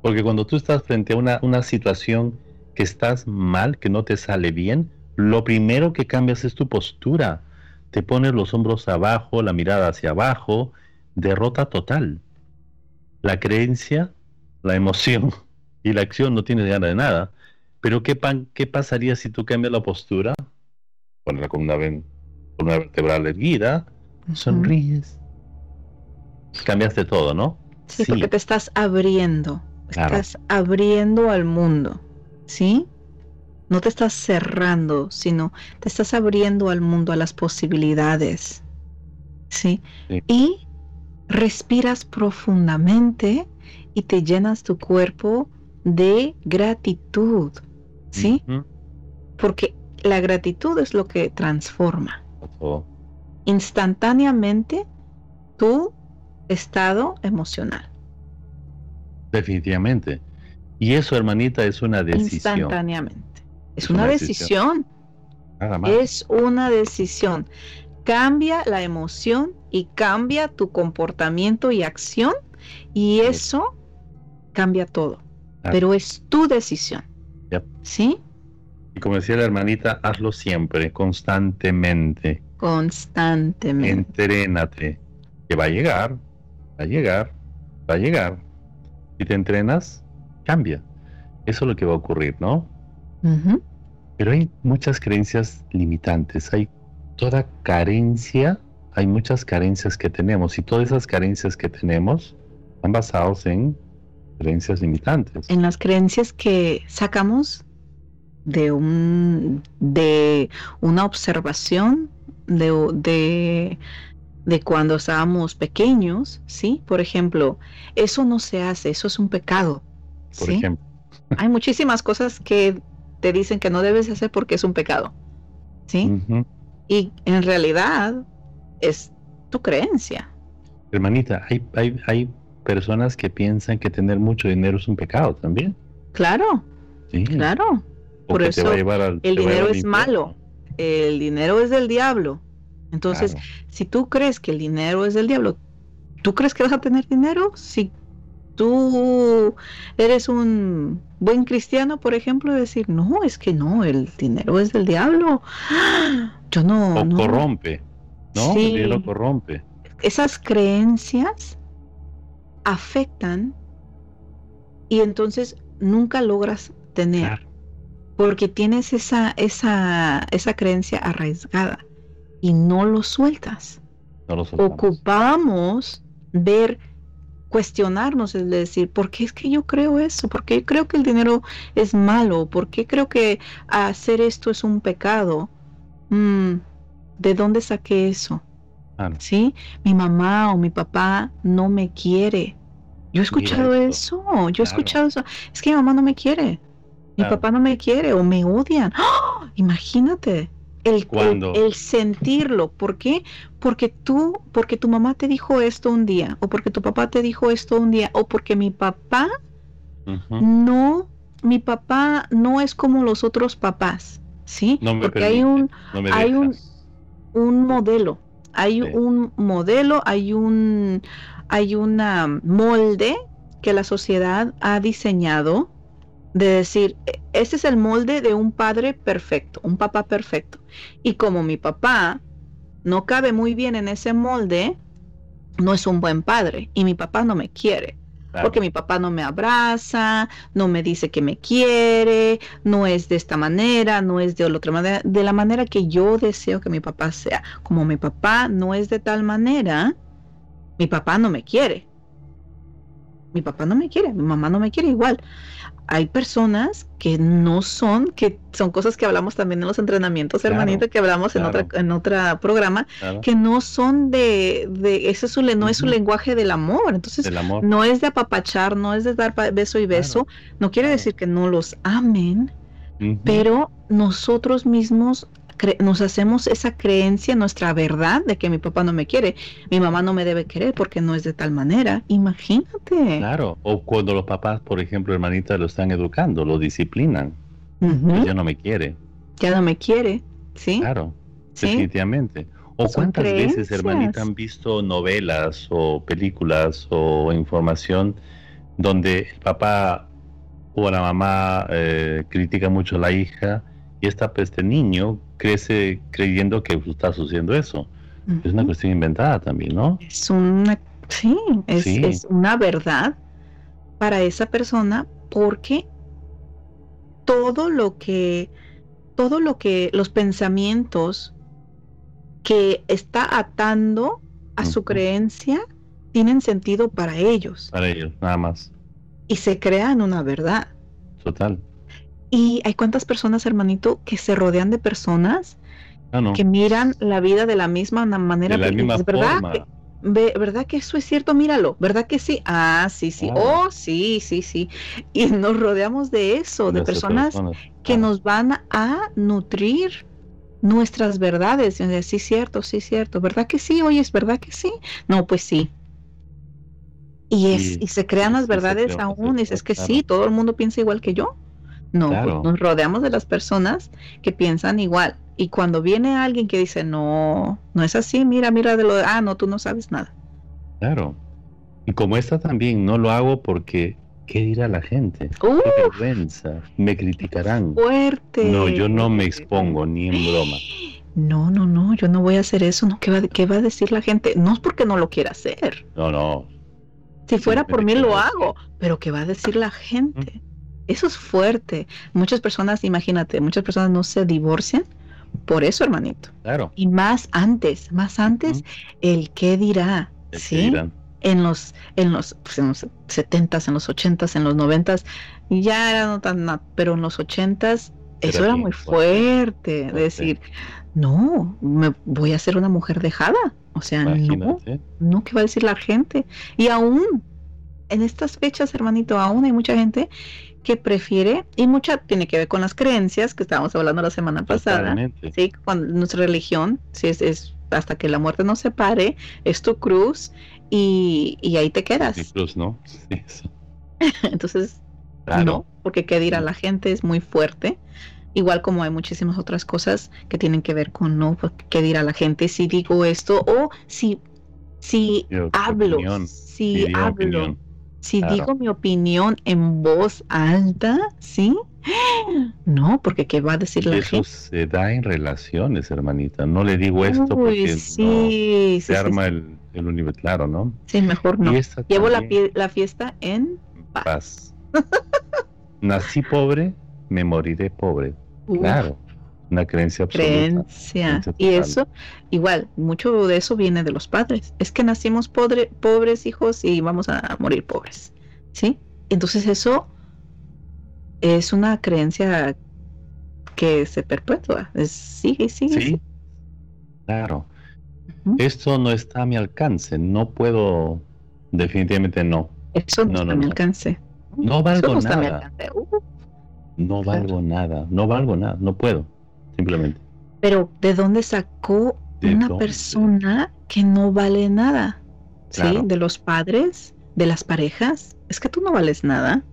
Porque cuando tú estás frente a una, una situación que estás mal, que no te sale bien, lo primero que cambias es tu postura. Te pones los hombros abajo, la mirada hacia abajo, derrota total. La creencia, la emoción y la acción no tiene ganas de nada. Pero ¿qué, ¿qué pasaría si tú cambias la postura? Pones la columna, vertebral erguida, sonríes. Cambiaste todo, ¿no? Sí, porque te estás abriendo. Estás abriendo al mundo. ¿Sí? No te estás cerrando, sino te estás abriendo al mundo, a las posibilidades. ¿Sí? Y respiras profundamente y te llenas tu cuerpo de gratitud. ¿Sí? Porque la gratitud es lo que transforma. Instantáneamente tu estado emocional. Definitivamente. Y eso, hermanita, es una decisión. Instantáneamente. Es, una, decisión. Es una decisión. Cambia la emoción y cambia tu comportamiento y acción y eso cambia todo. Pero es tu decisión. ¿Sí? Y como decía la hermanita, hazlo siempre, constantemente. Constantemente. Entrénate. Que va a llegar, va a llegar, va a llegar. Si te entrenas, cambia. Eso es lo que va a ocurrir, ¿no? Pero hay muchas creencias limitantes, hay toda carencia, hay muchas carencias que tenemos y todas esas carencias que tenemos están basadas en creencias limitantes. En las creencias que sacamos de un de una observación de, de, de cuando estábamos pequeños, ¿sí? Por ejemplo, eso no se hace, eso es un pecado. Por ejemplo. Hay muchísimas cosas que te dicen que no debes hacer porque es un pecado. ¿Sí? Y en realidad es tu creencia. Hermanita, hay, hay, hay personas que piensan que tener mucho dinero es un pecado también. Claro. Sí. Claro. Por eso el dinero es malo. El dinero es del diablo. Entonces, si tú crees que el dinero es del diablo, ¿tú crees que vas a tener dinero si tú eres un buen cristiano, por ejemplo, decir, no, es que no, el dinero es del diablo. Yo no. O corrompe, ¿no? El dinero corrompe. Esas creencias afectan y entonces nunca logras tener. Porque tienes esa, esa, esa creencia arraigada y no lo sueltas. No lo Ocupamos ver cuestionarnos, es decir, ¿por qué es que yo creo eso? ¿Por qué creo que el dinero es malo? ¿Por qué creo que hacer esto es un pecado? Mm, ¿De dónde saqué eso? ¿Sí? Mi mamá o mi papá no me quiere. Yo he escuchado eso, yo he escuchado eso. Es que mi mamá no me quiere, mi papá no me quiere o me odian. ¡Ah! Imagínate, el, sentirlo. ¿Por qué? Porque tú, porque tu mamá te dijo esto un día, o porque tu papá te dijo esto un día, o porque mi papá no, mi papá no es como los otros papás, ¿sí? porque hay un, hay un, un modelo, hay un modelo, hay un, hay una molde que la sociedad ha diseñado de decir, este es el molde de un padre perfecto, un papá perfecto. Y como mi papá no cabe muy bien en ese molde, no es un buen padre y mi papá no me quiere. Porque mi papá no me abraza, no me dice que me quiere, no es de esta manera, no es de otra manera, de la manera que yo deseo que mi papá sea. Como mi papá no es de tal manera, mi papá no me quiere. Mi papá no me quiere, mi mamá no me quiere igual hay personas que no son, que son cosas que hablamos también en los entrenamientos, hermanito, que hablamos en otra en otro programa, que no son de, de ese es no es su lenguaje del amor. Entonces, no es de apapachar, no es de dar beso y beso. No quiere decir que no los amen, pero nosotros mismos nos hacemos esa creencia, nuestra verdad de que mi papá no me quiere, mi mamá no me debe querer porque no es de tal manera. Imagínate. Claro, o cuando los papás, por ejemplo, hermanita, lo están educando, lo disciplinan. Pues ya no me quiere. Ya no me quiere, ¿sí? Claro, definitivamente. ¿O cuántas veces, hermanita, han visto novelas o películas o información donde el papá o la mamá eh, critica mucho a la hija y esta, este niño crece creyendo que está sucediendo eso. Es una cuestión inventada también, ¿no? Es una, sí, es, una verdad para esa persona porque todo lo que, todo lo que, los pensamientos que está atando a su creencia tienen sentido para ellos. Para ellos, nada más. Y se crean una verdad. Total. Y hay cuántas personas, hermanito, que se rodean de personas ah, que miran la vida de la misma manera. De la misma ¿verdad? Que, ¿Verdad que eso es cierto? Míralo, ¿verdad que sí? Ah, sí, sí. Oh, sí, sí, sí. Y nos rodeamos de eso, de, personas, que nos van a nutrir nuestras verdades. Sí, cierto, sí, cierto. ¿Verdad que sí? Oye, ¿es verdad que sí? No, pues sí. Y, es, y se crean las verdades aún. Es, es que sí, todo el mundo piensa igual que yo. No, pues, nos rodeamos de las personas que piensan igual. Y cuando viene alguien que dice, no, no es así, mira, mira de lo de, ah, no, tú no sabes nada. Claro. Y como esta también, no lo hago porque, ¿qué dirá la gente? qué vergüenza, me criticarán. Fuerte. No, yo no me expongo ni en broma. No, no, no, yo no voy a hacer eso. No, ¿qué va, qué va a decir la gente? No es porque no lo quiera hacer. No, no. Si fuera por mí lo hago, pero ¿qué va a decir la gente? Eso es fuerte. Muchas personas, imagínate, muchas personas no se divorcian por eso, hermanito. Claro. Y más antes, más antes, el qué dirá. ¿sí? En los, en los, pues, en los 70s, en los 80s, en los 90s, ya era no tan, pero en los 80s eso era muy fuerte, decir, no, me voy a ser una mujer dejada. O sea, no, no, ¿qué va a decir la gente? Y aún en estas fechas, hermanito, aún hay mucha gente que prefiere, y mucha tiene que ver con las creencias que estábamos hablando la semana pasada, ¿sí? con nuestra religión, ¿sí? es, hasta que la muerte nos separe, es tu cruz y, ahí te quedas. cruz, ¿no? Entonces, no, porque qué dirá la gente es muy fuerte. Igual como hay muchísimas otras cosas que tienen que ver con no, qué dirá la gente si digo esto o si si hablo, si hablo, si digo mi opinión en voz alta, ¿sí? No, porque ¿qué va a decir la Eso gente? se da en relaciones, hermanita. No le digo esto Uy, porque sí, no, sí, se sí, arma el, el universo, claro, ¿no? Sí, mejor no. Llevo la, la fiesta en paz. Nací pobre, me moriré pobre. Uf, Claro, una creencia absoluta. creencia. creencia Y eso, igual, mucho de eso viene de los padres. Es que nacimos podre- pobres hijos y vamos a morir pobres. ¿Sí? Entonces eso es una creencia que se perpetúa. Es- sigue, sigue. Sí, claro. Esto no está a mi alcance. No puedo, definitivamente no. Eso no, No, está no, a mi no. alcance. No Eso valgo no está a mi nada. alcance. Uh, No Claro. valgo nada. No valgo nada. No puedo. Simplemente. Pero ¿de dónde sacó ¿De una dónde? persona que no vale nada? ¿Sí? Claro. De los padres, de las parejas. Es que tú no vales nada.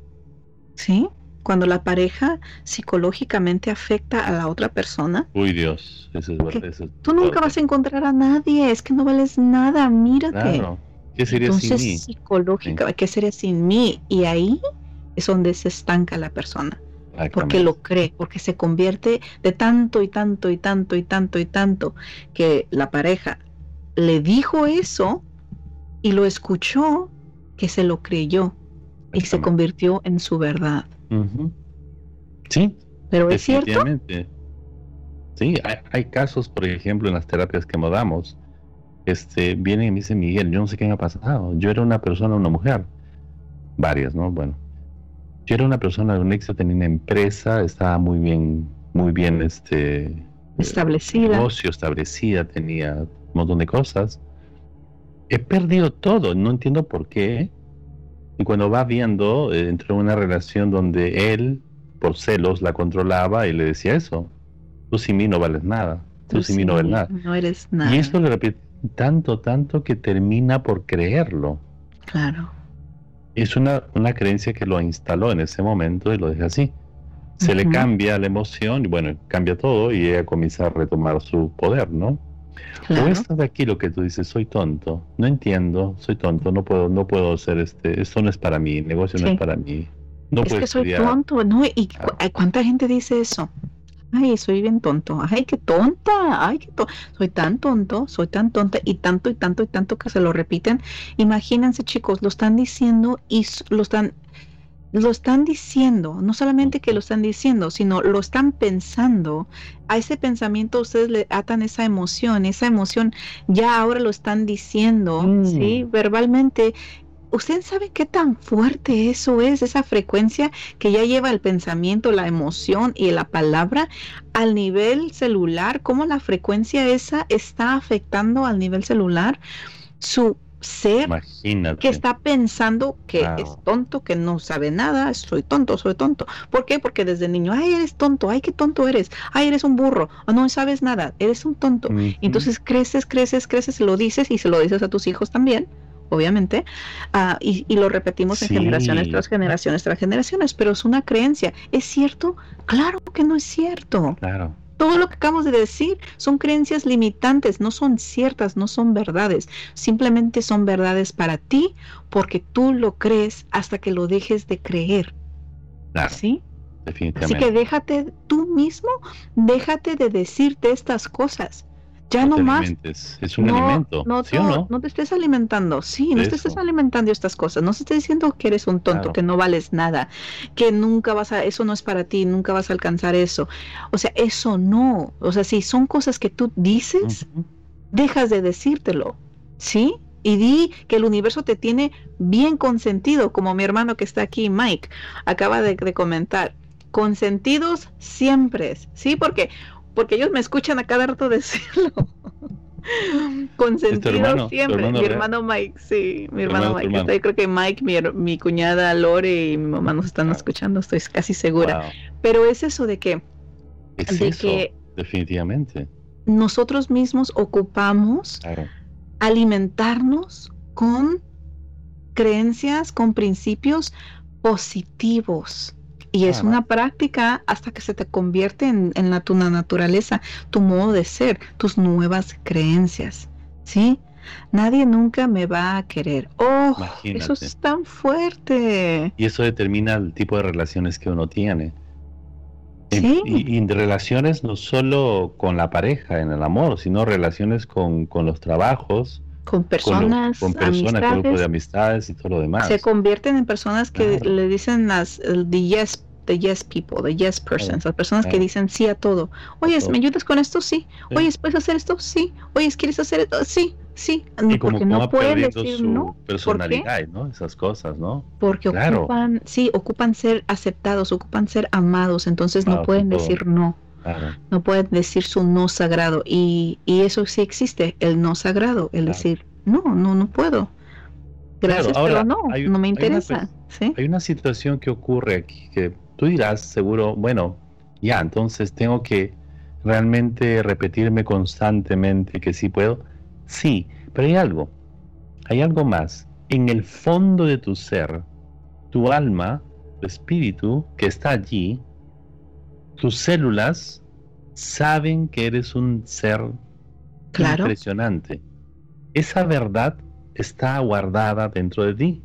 ¿Sí? Cuando la pareja psicológicamente afecta a la otra persona, Uy, Dios. Eso es verdad. eso es tú nunca vas a encontrar a nadie. Es que no vales nada. Mírate. Claro. ¿Qué sería Entonces, sin mí? psicológica, ¿qué sería sin mí? Y ahí es donde se estanca la persona. Porque lo cree, porque se convierte de tanto y tanto y tanto y tanto y tanto que la pareja le dijo eso y lo escuchó, que se lo creyó y se convirtió en su verdad. Sí, Pero es cierto. Sí, hay, hay casos, por ejemplo, en las terapias que damos, este, vienen y me dicen, Miguel, yo no sé qué me ha pasado. Yo era una persona, una mujer. Varias, ¿no? Bueno. Yo era una persona, un éxito, tenía una empresa, estaba muy bien, muy bien, este... establecida. negocio establecida, tenía un montón de cosas. He perdido todo, no entiendo por qué. Y cuando va viendo, eh, entró en una relación donde él, por celos, la controlaba y le decía eso. Tú sin mí no vales nada. Tú, sin mí no vales nada. no eres nada. Y esto le repite tanto, tanto que termina por creerlo. Claro. Es una, una creencia que lo instaló en ese momento y lo deja así. Se le cambia la emoción y bueno, cambia todo y ella comienza a retomar su poder, ¿no? Claro. O esto de aquí lo que tú dices, soy tonto, no entiendo, soy tonto, no puedo, no puedo hacer este, esto no es para mí, el negocio no es para mí. No es que soy estudiar. tonto, ¿no? ¿Y cu- ay, cuánta gente dice eso? Ay, soy bien tonto. Ay, qué tonta. Ay, qué to- soy tan tonto, soy tan tonta y tanto y tanto y tanto que se lo repiten. Imagínense, chicos, lo están diciendo y lo están lo están diciendo, no solamente que lo están diciendo, sino lo están pensando. A ese pensamiento ustedes le atan esa emoción, esa emoción ya ahora lo están diciendo, Mm. ¿sí? Verbalmente ¿Usted sabe qué tan fuerte eso es, esa frecuencia que ya lleva el pensamiento, la emoción y la palabra al nivel celular? ¿Cómo la frecuencia esa está afectando al nivel celular su ser Imagínate. que está pensando que es tonto, que no sabe nada, soy tonto, soy tonto. ¿Por qué? Porque desde niño, ay, eres tonto, ay, qué tonto eres, ay, eres un burro, o no sabes nada, eres un tonto. Entonces creces, creces, creces, lo dices y se lo dices a tus hijos también, obviamente, ah, y, y lo repetimos en Sí. generaciones tras generaciones tras generaciones, pero es una creencia. ¿Es cierto? Claro que no es cierto. Claro. Todo lo que acabamos de decir son creencias limitantes, no son ciertas, no son verdades, simplemente son verdades para ti porque tú lo crees hasta que lo dejes de creer, Claro, ¿sí? Así que déjate tú mismo, déjate de decirte estas cosas. Ya No no te más alimentes, Es un no, alimento, no, ¿sí o no, no? te estés alimentando, sí, no te estés alimentando estas cosas, no se esté diciendo que eres un tonto, Claro. que no vales nada, que nunca vas a, eso no es para ti, nunca vas a alcanzar eso. O sea, eso no, o sea, si son cosas que tú dices, dejas de decírtelo, ¿sí? Y di que el universo te tiene bien consentido, como mi hermano que está aquí, Mike, acaba de, de comentar. Consentidos siempre, ¿sí? Porque, porque ellos me escuchan a cada rato decirlo. Consentidos hermano? ¿Tu siempre. hermano mi real? hermano Mike, sí, mi hermano hermano, Mike. Yo creo que Mike, mi, mi cuñada Lore y mi mamá nos están escuchando, estoy casi segura. Wow. Pero es eso de que, Es de eso, que definitivamente. nosotros mismos ocupamos Claro. alimentarnos con creencias, con principios positivos. Y es Claro. una práctica hasta que se te convierte en, en la, tu naturaleza, tu modo de ser, tus nuevas creencias. ¿Sí? nadie nunca me va a querer. Oh, eso es tan fuerte. Y eso determina el tipo de relaciones que uno tiene. Sí. Y, y, relaciones no solo con la pareja, en el amor, sino relaciones con, con los trabajos, con personas, con, personas, con grupos de amistades y todo lo demás. Se convierten en personas que le dicen las the yes, the yes people, the yes persons, las personas que dicen sí a todo. Oye, ¿me ayudas con esto? Sí. Oye, ¿puedes hacer esto? Sí. Oye, ¿quieres hacer esto? Sí. Sí, y como porque no pueden decir su no. personalidad, ¿no? Esas cosas, ¿no? Porque ocupan, sí, ocupan ser aceptados, ocupan ser amados, entonces no pueden decir no. No pueden decir su no sagrado. Y, y, eso sí existe, el no sagrado, el decir, no, no, no puedo. Gracias, pero no, no me interesa. Hay una situación que ocurre aquí que tú dirás seguro, bueno, ya, entonces tengo que realmente repetirme constantemente que sí puedo. Sí, pero hay algo, hay algo más. En el fondo de tu ser, tu alma, tu espíritu que está allí, tus células saben que eres un ser impresionante. Esa verdad está guardada dentro de ti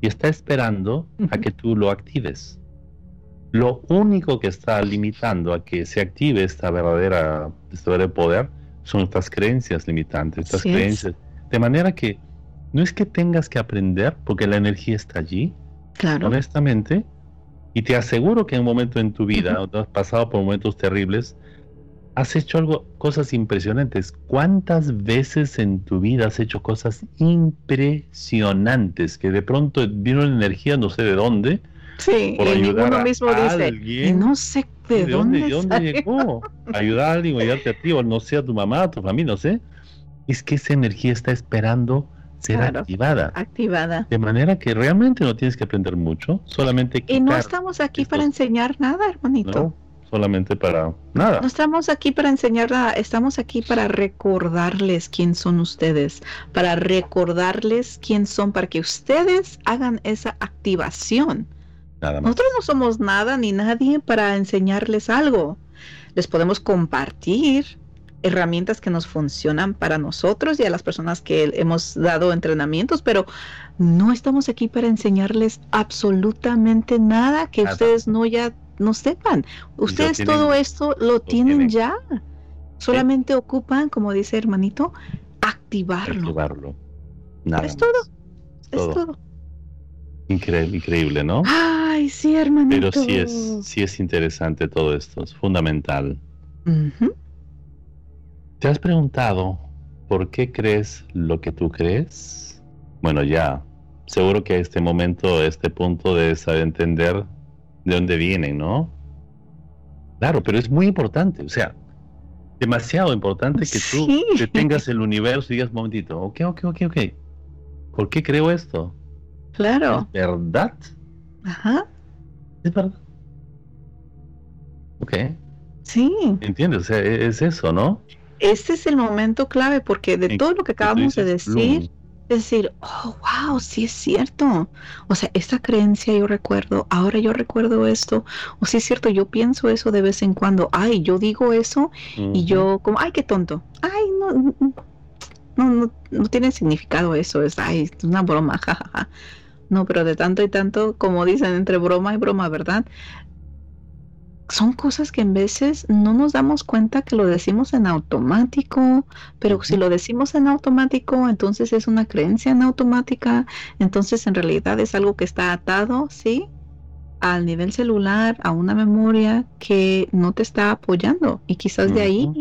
y está esperando a que tú lo actives. Lo único que está limitando a que se active esta verdadera, este verdadero poder son estas creencias limitantes, estas creencias. De manera que no es que tengas que aprender, porque la energía está allí. Claro. Honestamente, y te aseguro que en un momento en tu vida, has pasado por momentos terribles, has hecho algo, cosas impresionantes. ¿Cuántas veces en tu vida has hecho cosas impresionantes que de pronto vino la energía no sé de dónde? Sí, y uno mismo dice, no sé de, dónde, de dónde llegó. Ayudar a alguien o ayudarte a ti, o no sé, a tu mamá, a tu familia, no sé. Es que esa energía está esperando ser activada. Activada. De manera que realmente no tienes que aprender mucho, solamente Y no estamos aquí para enseñar nada, hermanito. solamente para nada. No estamos aquí para enseñar nada, estamos aquí para recordarles quién son ustedes, para recordarles quién son, para que ustedes hagan esa activación. Nada Nosotros no somos nada ni nadie para enseñarles algo. Les podemos compartir herramientas que nos funcionan para nosotros y a las personas que hemos dado entrenamientos, pero no estamos aquí para enseñarles absolutamente nada que ustedes no ya no sepan. Ustedes todo esto lo, tienen, ya. Solamente ocupan, como dice hermanito, activarlo. Activarlo. Nada es todo. Es todo. Increíble, increíble, ¿no? Ay, sí, hermanito. Pero sí es, sí es interesante todo esto, es fundamental. ¿Te has preguntado por qué crees lo que tú crees? Bueno, ya, seguro que a este momento, a este punto de saber entender de dónde vienen, ¿no? Claro, pero es muy importante, o sea, demasiado importante que tú tengas el universo y digas, momentito, ok, ok, ok, ok, ¿por qué creo esto? Claro. ¿Es verdad? Ajá. Es verdad. Ok. Sí. ¿Entiendes? O sea, e-, es eso, ¿no? Este es el momento clave porque de todo lo que acabamos de decir, es decir, oh, wow, sí es cierto. O sea, esta creencia yo recuerdo, ahora yo recuerdo esto, o sí es cierto, yo pienso eso de vez en cuando, ay, yo digo eso y yo como, ay, qué tonto, ay, no, no, no, no tiene significado eso, es, ay, es una broma, jajaja. No, pero de tanto y tanto, como dicen, entre broma y broma, ¿verdad? Son cosas que en veces no nos damos cuenta que lo decimos en automático, pero si lo decimos en automático, entonces es una creencia en automática, entonces en realidad es algo que está atado, ¿sí? Al nivel celular, a una memoria que no te está apoyando y quizás de ahí,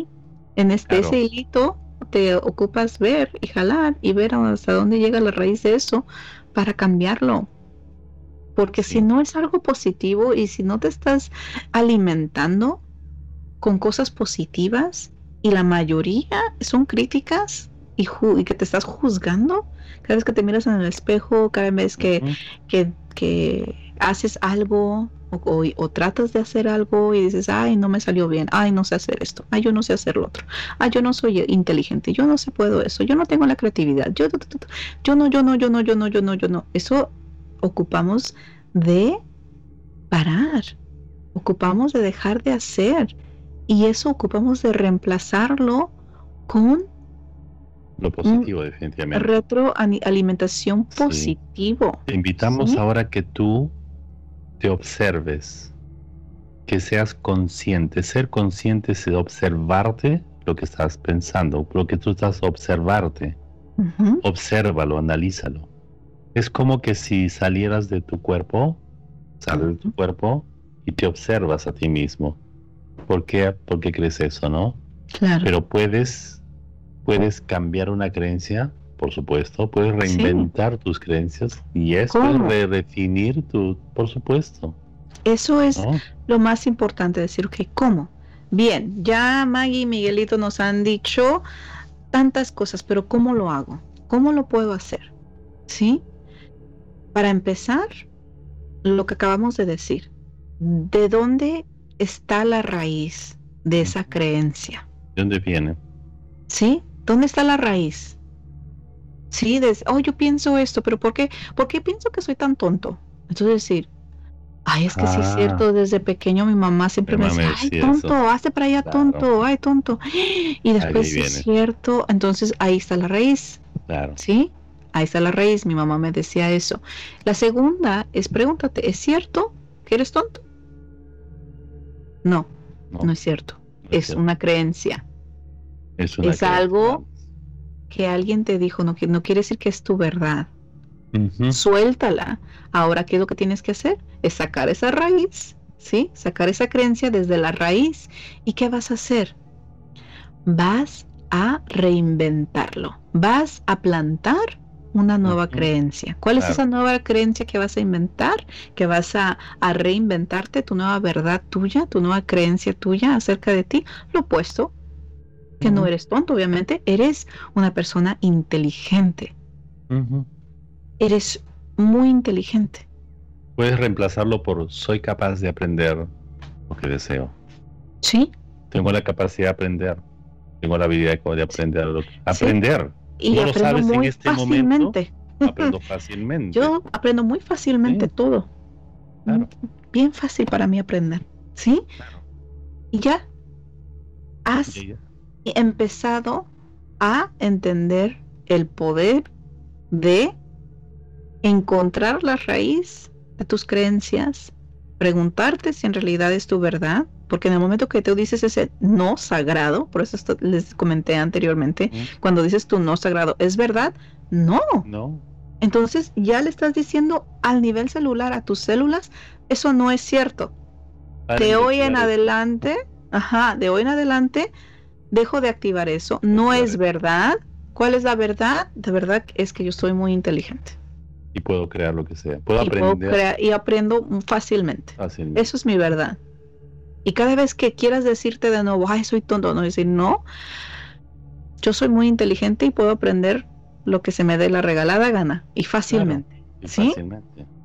en este ese hilito, te ocupas ver y jalar y ver hasta dónde llega la raíz de eso para cambiarlo porque si no es algo positivo y si no te estás alimentando con cosas positivas y la mayoría son críticas y, que te estás juzgando cada vez que te miras en el espejo, cada vez que, que, haces algo o, o, tratas de hacer algo y dices, ay, no me salió bien, ay, no sé hacer esto, ay, yo no sé hacer lo otro, ay, yo no soy inteligente, yo no sé puedo eso, yo no tengo la creatividad, yo, yo no, yo no, yo no, yo no, yo no, yo no. Eso ocupamos de parar, ocupamos de dejar de hacer y eso ocupamos de reemplazarlo con Lo positivo, definitivamente. Retroalimentación positivo. Te invitamos ahora a que tú te observes, que seas consciente. Ser consciente es observarte lo que estás pensando, lo que tú estás observarte. Obsérvalo, analízalo. Es como que si salieras de tu cuerpo, sales de tu cuerpo y te observas a ti mismo. ¿Por qué, ¿Por qué crees eso, no? Claro. Pero puedes, puedes cambiar una creencia, por supuesto, puedes reinventar tus creencias y eso es redefinir tu, por supuesto. Eso es lo más importante, decir, que ¿cómo? Bien, ya Maggie y Miguelito nos han dicho tantas cosas, pero ¿cómo lo hago? ¿Cómo lo puedo hacer? ¿Sí? Para empezar, lo que acabamos de decir, ¿de dónde está la raíz de esa creencia? ¿De dónde viene? ¿Sí? ¿Dónde está la raíz? Sí, oh, yo pienso esto, pero ¿por qué? ¿Por qué pienso que soy tan tonto? Entonces decir, ay, es que sí es ah. cierto, desde pequeño mi mamá siempre me decía, ay, tonto, hazte para allá, tonto, ay, tonto. Y después es cierto, entonces ahí está la raíz. Claro. ¿Sí? Ahí está la raíz, mi mamá me decía eso. La segunda es pregúntate, ¿es cierto que eres tonto? No, no, es cierto. es, una creencia. Es, algo que alguien te dijo, no, no quiere decir que es tu verdad. Suéltala. Ahora, ¿qué es lo que tienes que hacer? Es sacar esa raíz, ¿sí? Sacar esa creencia desde la raíz. ¿Y qué vas a hacer? Vas a reinventarlo. Vas a plantar una nueva creencia. ¿Cuál es esa nueva creencia que vas a inventar? Que vas a, reinventarte, tu nueva verdad tuya, tu nueva creencia tuya acerca de ti. Lo opuesto, que no eres tonto, obviamente, eres una persona inteligente. Eres muy inteligente. Puedes reemplazarlo por soy capaz de aprender lo que deseo. Sí. Tengo la capacidad de aprender. Tengo la habilidad de aprender. Aprender. Y aprendo muy este fácilmente. aprendo fácilmente. Yo aprendo muy fácilmente todo. Bien fácil para mí aprender. ¿Sí? Y ya has empezado a entender el poder de encontrar la raíz de tus creencias, preguntarte si en realidad es tu verdad, porque en el momento que tú dices ese no sagrado, por eso les comenté anteriormente, cuando dices tu no sagrado, ¿es verdad? No. No. Entonces ya le estás diciendo al nivel celular, a tus células, eso no es cierto. de hoy en adelante, ajá, de hoy en adelante, dejo de activar eso. No es verdad. ¿Cuál es la verdad? De verdad es que yo soy muy inteligente. Y puedo crear lo que sea. Puedo aprender. y aprendo fácilmente. Eso es mi verdad. Y cada vez que quieras decirte de nuevo, ay, soy tonto, no decir, no, yo soy muy inteligente y puedo aprender lo que se me dé la regalada gana y fácilmente. y ¿sí?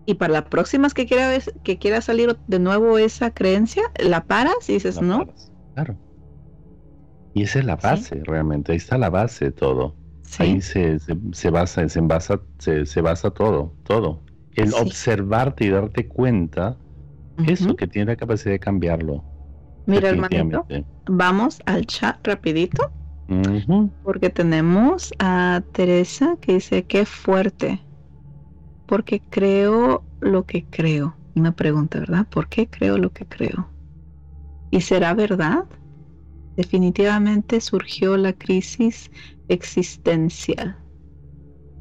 Y para las próximas que quieras que quiera salir de nuevo esa creencia, la paras y dices, no. Claro. Y esa es la base, realmente. Ahí está la base de todo. Ahí se, se, basa, se, basa, se, basa todo, todo. El observarte y darte cuenta, eso que tiene la capacidad de cambiarlo. Mira, hermanito, vamos al chat rapidito. Porque tenemos a Teresa que dice, qué fuerte. Porque creo lo que creo. Una pregunta, ¿verdad? ¿Por qué creo lo que creo? ¿Y será verdad? Definitivamente surgió la crisis existencial.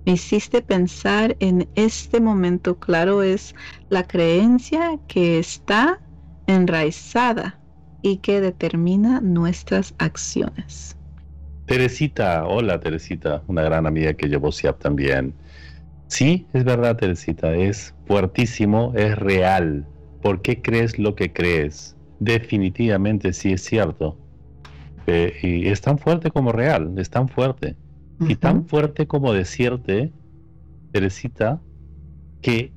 Me hiciste pensar en este momento, claro, es la creencia que está enraizada y que determina nuestras acciones. Teresita, hola Teresita, una gran amiga que llevo SIAP también. Sí, es verdad Teresita, es fuertísimo, es real. ¿Por qué crees lo que crees? Definitivamente sí es cierto. Eh, y es tan fuerte como real, es tan fuerte. Y tan fuerte como decirte, Teresita, que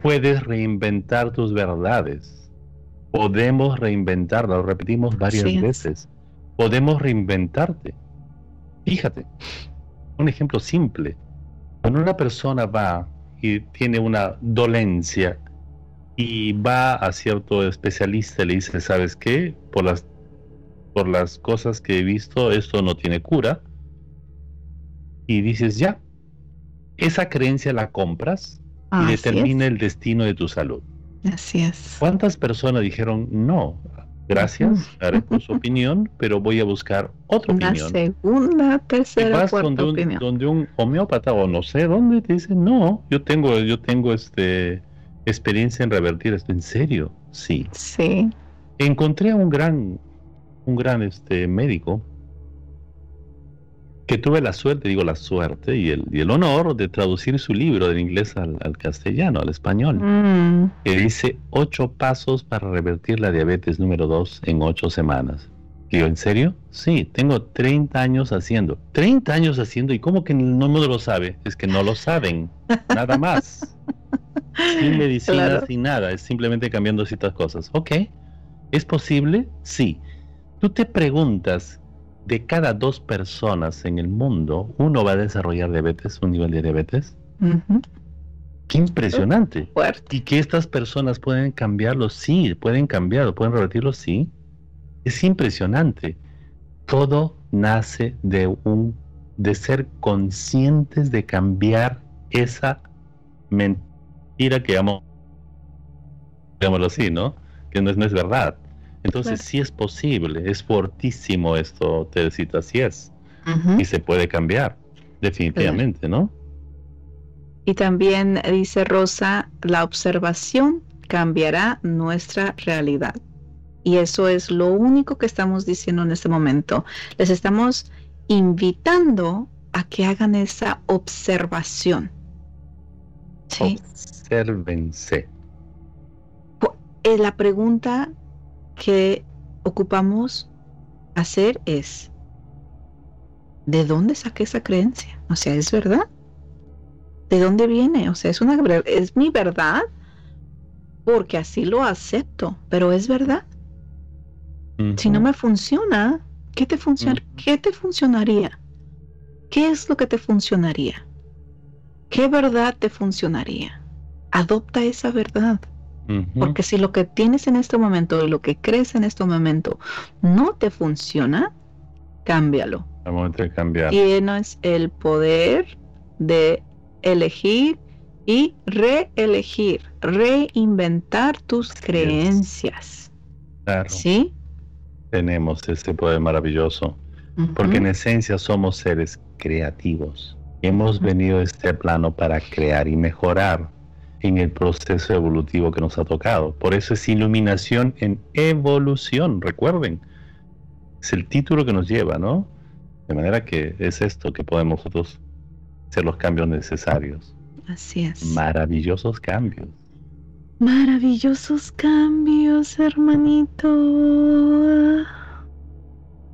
puedes reinventar tus verdades podemos reinventarla, lo repetimos varias veces. Podemos reinventarte. Fíjate, un ejemplo simple. Cuando una persona va y tiene una dolencia y va a cierto especialista y le dice, ¿sabes qué? Por las, por las cosas que he visto, esto no tiene cura. y dices, ya, esa creencia la compras y determina el destino de tu salud. Así es. ¿Cuántas personas dijeron, no, gracias, haré por su opinión, pero voy a buscar otra Una opinión? segunda, tercera, vas cuarta donde un, opinión. donde un homeópata o no sé dónde te dice, no, yo tengo, yo tengo este experiencia en revertir esto. ¿En serio? Sí. Sí. Encontré a un gran, un gran este médico que tuve la suerte, digo la suerte y el, y el honor de traducir su libro del inglés al, al castellano, al español, Mm, que dice ocho pasos para revertir la diabetes número dos en ocho semanas. Digo, ¿en serio? Sí, tengo 30 años haciendo. 30 años haciendo, ¿y cómo que no mundo lo sabe? Es que no lo saben, nada más. Sin medicina, Claro. sin nada, es simplemente cambiando ciertas cosas. Ok, ¿es posible? Sí. Tú te preguntas, de cada dos personas en el mundo, uno va a desarrollar diabetes, un nivel de diabetes. Qué impresionante. Fuerte. ¿Y que estas personas pueden cambiarlo? Sí, pueden cambiarlo, pueden revertirlo, sí. Es impresionante. Todo nace de un de ser conscientes de cambiar esa mentira que llamamos, digámoslo así, ¿no? Que no es, no es verdad. Entonces Claro. sí es posible, es fortísimo esto, Teresita, así es. Y se puede cambiar, definitivamente, ¿no? Y también dice Rosa, la observación cambiará nuestra realidad. Y eso es lo único que estamos diciendo en este momento. Les estamos invitando a que hagan esa observación. ¿Sí? Obsérvense. Eh, la pregunta que ocupamos hacer es, ¿de dónde saqué esa creencia? O sea, ¿es verdad? ¿De dónde viene? O sea, ¿es, una, ¿es mi verdad? Porque así lo acepto, pero ¿es verdad? Si no me funciona, ¿qué te. ¿qué te funcionaría? ¿Qué es lo que te funcionaría? ¿Qué verdad te funcionaría? Adopta esa verdad. Porque si lo que tienes en este momento y lo que crees en este momento no te funciona, cámbialo. Al momento de cambiar. Tienes el poder de elegir y reelegir, reinventar tus creencias. Claro, ¿Sí? tenemos ese poder maravilloso. Porque en esencia somos seres creativos. Hemos venido a este plano para crear y mejorar en el proceso evolutivo que nos ha tocado. Por eso es iluminación en evolución, recuerden. Es el título que nos lleva, ¿no? De manera que es esto que podemos nosotros hacer los cambios necesarios. Así es. Maravillosos cambios. Maravillosos cambios, hermanito.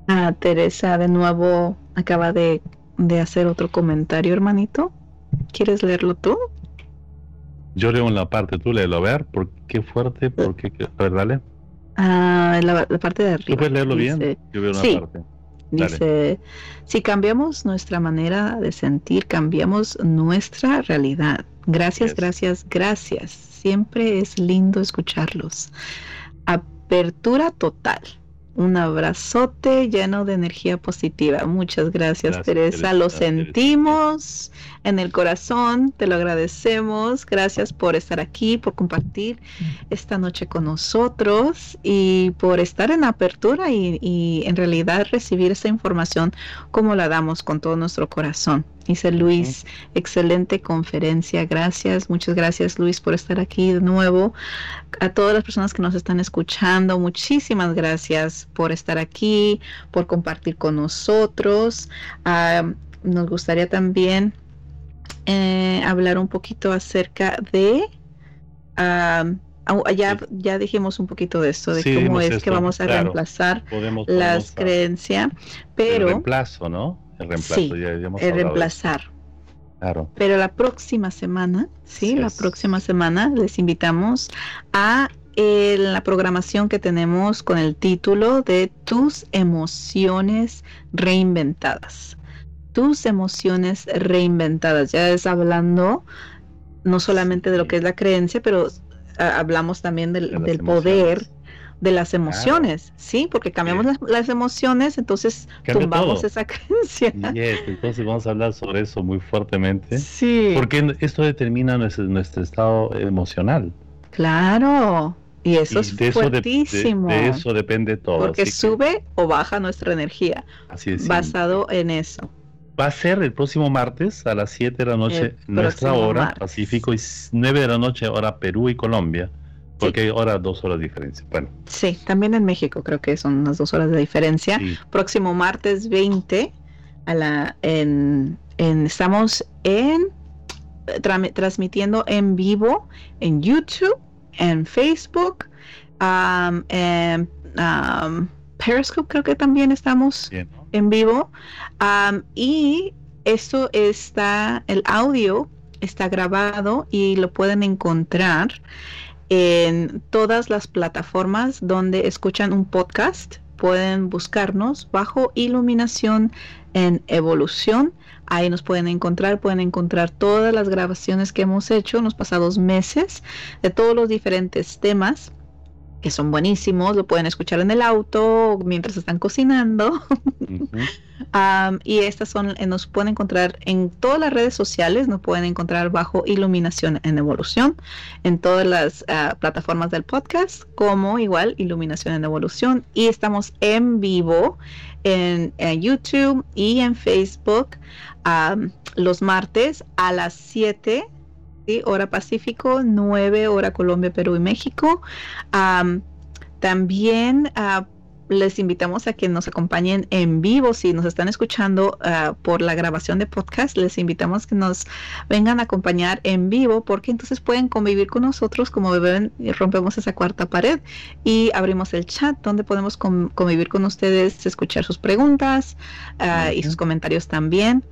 Ah, Teresa de nuevo acaba de, de hacer otro comentario, hermanito. ¿Quieres leerlo tú? Yo leo en la parte, tú léelo, a ver, ¿por qué fuerte? ¿Por qué? A ver, dale. Ah, la, la parte de ¿Tú arriba. puedes leerlo bien? Dice- Yo veo una sí. parte. Dale. Dice, si cambiamos nuestra manera de sentir, cambiamos nuestra realidad. Gracias, Yes. gracias, gracias. Siempre es lindo escucharlos. Apertura total. Un abrazote lleno de energía positiva. Muchas gracias, Gracias, Teresa. Lo Teresa. sentimos en el corazón. Te lo agradecemos. Gracias por estar aquí, por compartir esta noche con nosotros y por estar en apertura y, y en realidad recibir esta información como la damos con todo nuestro corazón. Dice Luis, excelente conferencia, gracias, muchas gracias Luis por estar aquí de nuevo. A todas las personas que nos están escuchando, muchísimas gracias por estar aquí, por compartir con nosotros. Ah, nos gustaría también eh, hablar un poquito acerca de... ah, ya, Sí. ya dijimos un poquito de esto, de Sí, cómo es que vamos a claro. reemplazar Podemos, las creencias, El pero reemplazo, ¿no? El reemplazo, Sí, ya, ya hemos el reemplazar. Claro. Pero la próxima semana, sí, la es. próxima semana les invitamos a eh, la programación que tenemos con el título de Tus emociones reinventadas. Tus emociones reinventadas. Ya es hablando no solamente de lo que es la creencia, pero ah, hablamos también del, De del poder. De las emociones, ¿sí? Porque cambiamos las, emociones, entonces tumbamos esa creencia. entonces vamos a hablar sobre eso muy fuertemente. Sí. Porque esto determina nuestro, nuestro estado emocional. Claro. Y eso es fuertísimo. de, eso depende todo. Porque sube o baja nuestra energía. Así es. Basado en eso. Va a ser el próximo martes a las 7 de la noche, nuestra hora, Pacífico, y 9 de la noche, hora Perú y Colombia. Porque hay ahora dos horas de diferencia. Bueno. Sí, también en México creo que son unas dos horas de diferencia. Próximo martes 20 a la en, estamos en transmitiendo en vivo en YouTube, en Facebook, en Periscope creo que también estamos en vivo. y esto está, el audio está grabado y lo pueden encontrar en todas las plataformas donde escuchan un podcast. Pueden buscarnos bajo iluminación en evolución. Ahí nos pueden encontrar, pueden encontrar todas las grabaciones que hemos hecho en los pasados meses de todos los diferentes temas que son buenísimos, lo pueden escuchar en el auto mientras están cocinando. y estas son, eh, nos pueden encontrar en todas las redes sociales, nos pueden encontrar bajo Iluminación en Evolución, en todas las ah, plataformas del podcast, como igual Iluminación en Evolución. Y estamos en vivo en, YouTube y en Facebook los martes a las 7 hora Pacífico, 9 hora Colombia, Perú y México. también ah, les invitamos a que nos acompañen en vivo. Si nos están escuchando ah, por la grabación de podcast, les invitamos que nos vengan a acompañar en vivo porque entonces pueden convivir con nosotros como ven y rompemos esa cuarta pared y abrimos el chat donde podemos convivir con ustedes, escuchar sus preguntas ah, y sus comentarios también.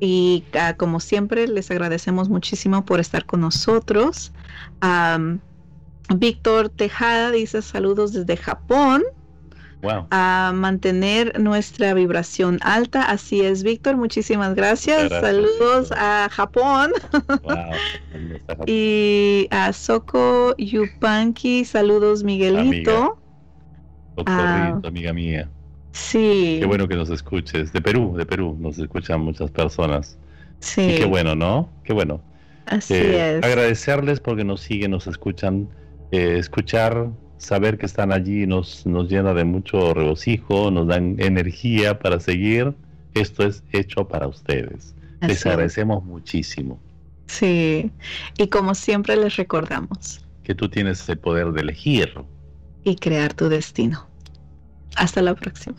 Y ah, como siempre, les agradecemos muchísimo por estar con nosotros. Víctor Tejada dice saludos desde Japón. A mantener nuestra vibración alta. Así es, Víctor. Muchísimas gracias. Saludos a Japón. y a Soko Yupanqui. Saludos, Miguelito. Doctor amiga mía. Sí. Qué bueno que nos escuches. De Perú, de Perú, nos escuchan muchas personas. Sí. qué bueno, ¿no? Qué bueno. Así eh, es. Agradecerles porque nos siguen, nos escuchan. Eh, escuchar, saber que están allí nos, nos llena de mucho regocijo, nos dan energía para seguir. Esto es hecho para ustedes. les agradecemos muchísimo. Sí. Y como siempre les recordamos. Que tú tienes el poder de elegir. Y crear tu destino. Hasta la próxima.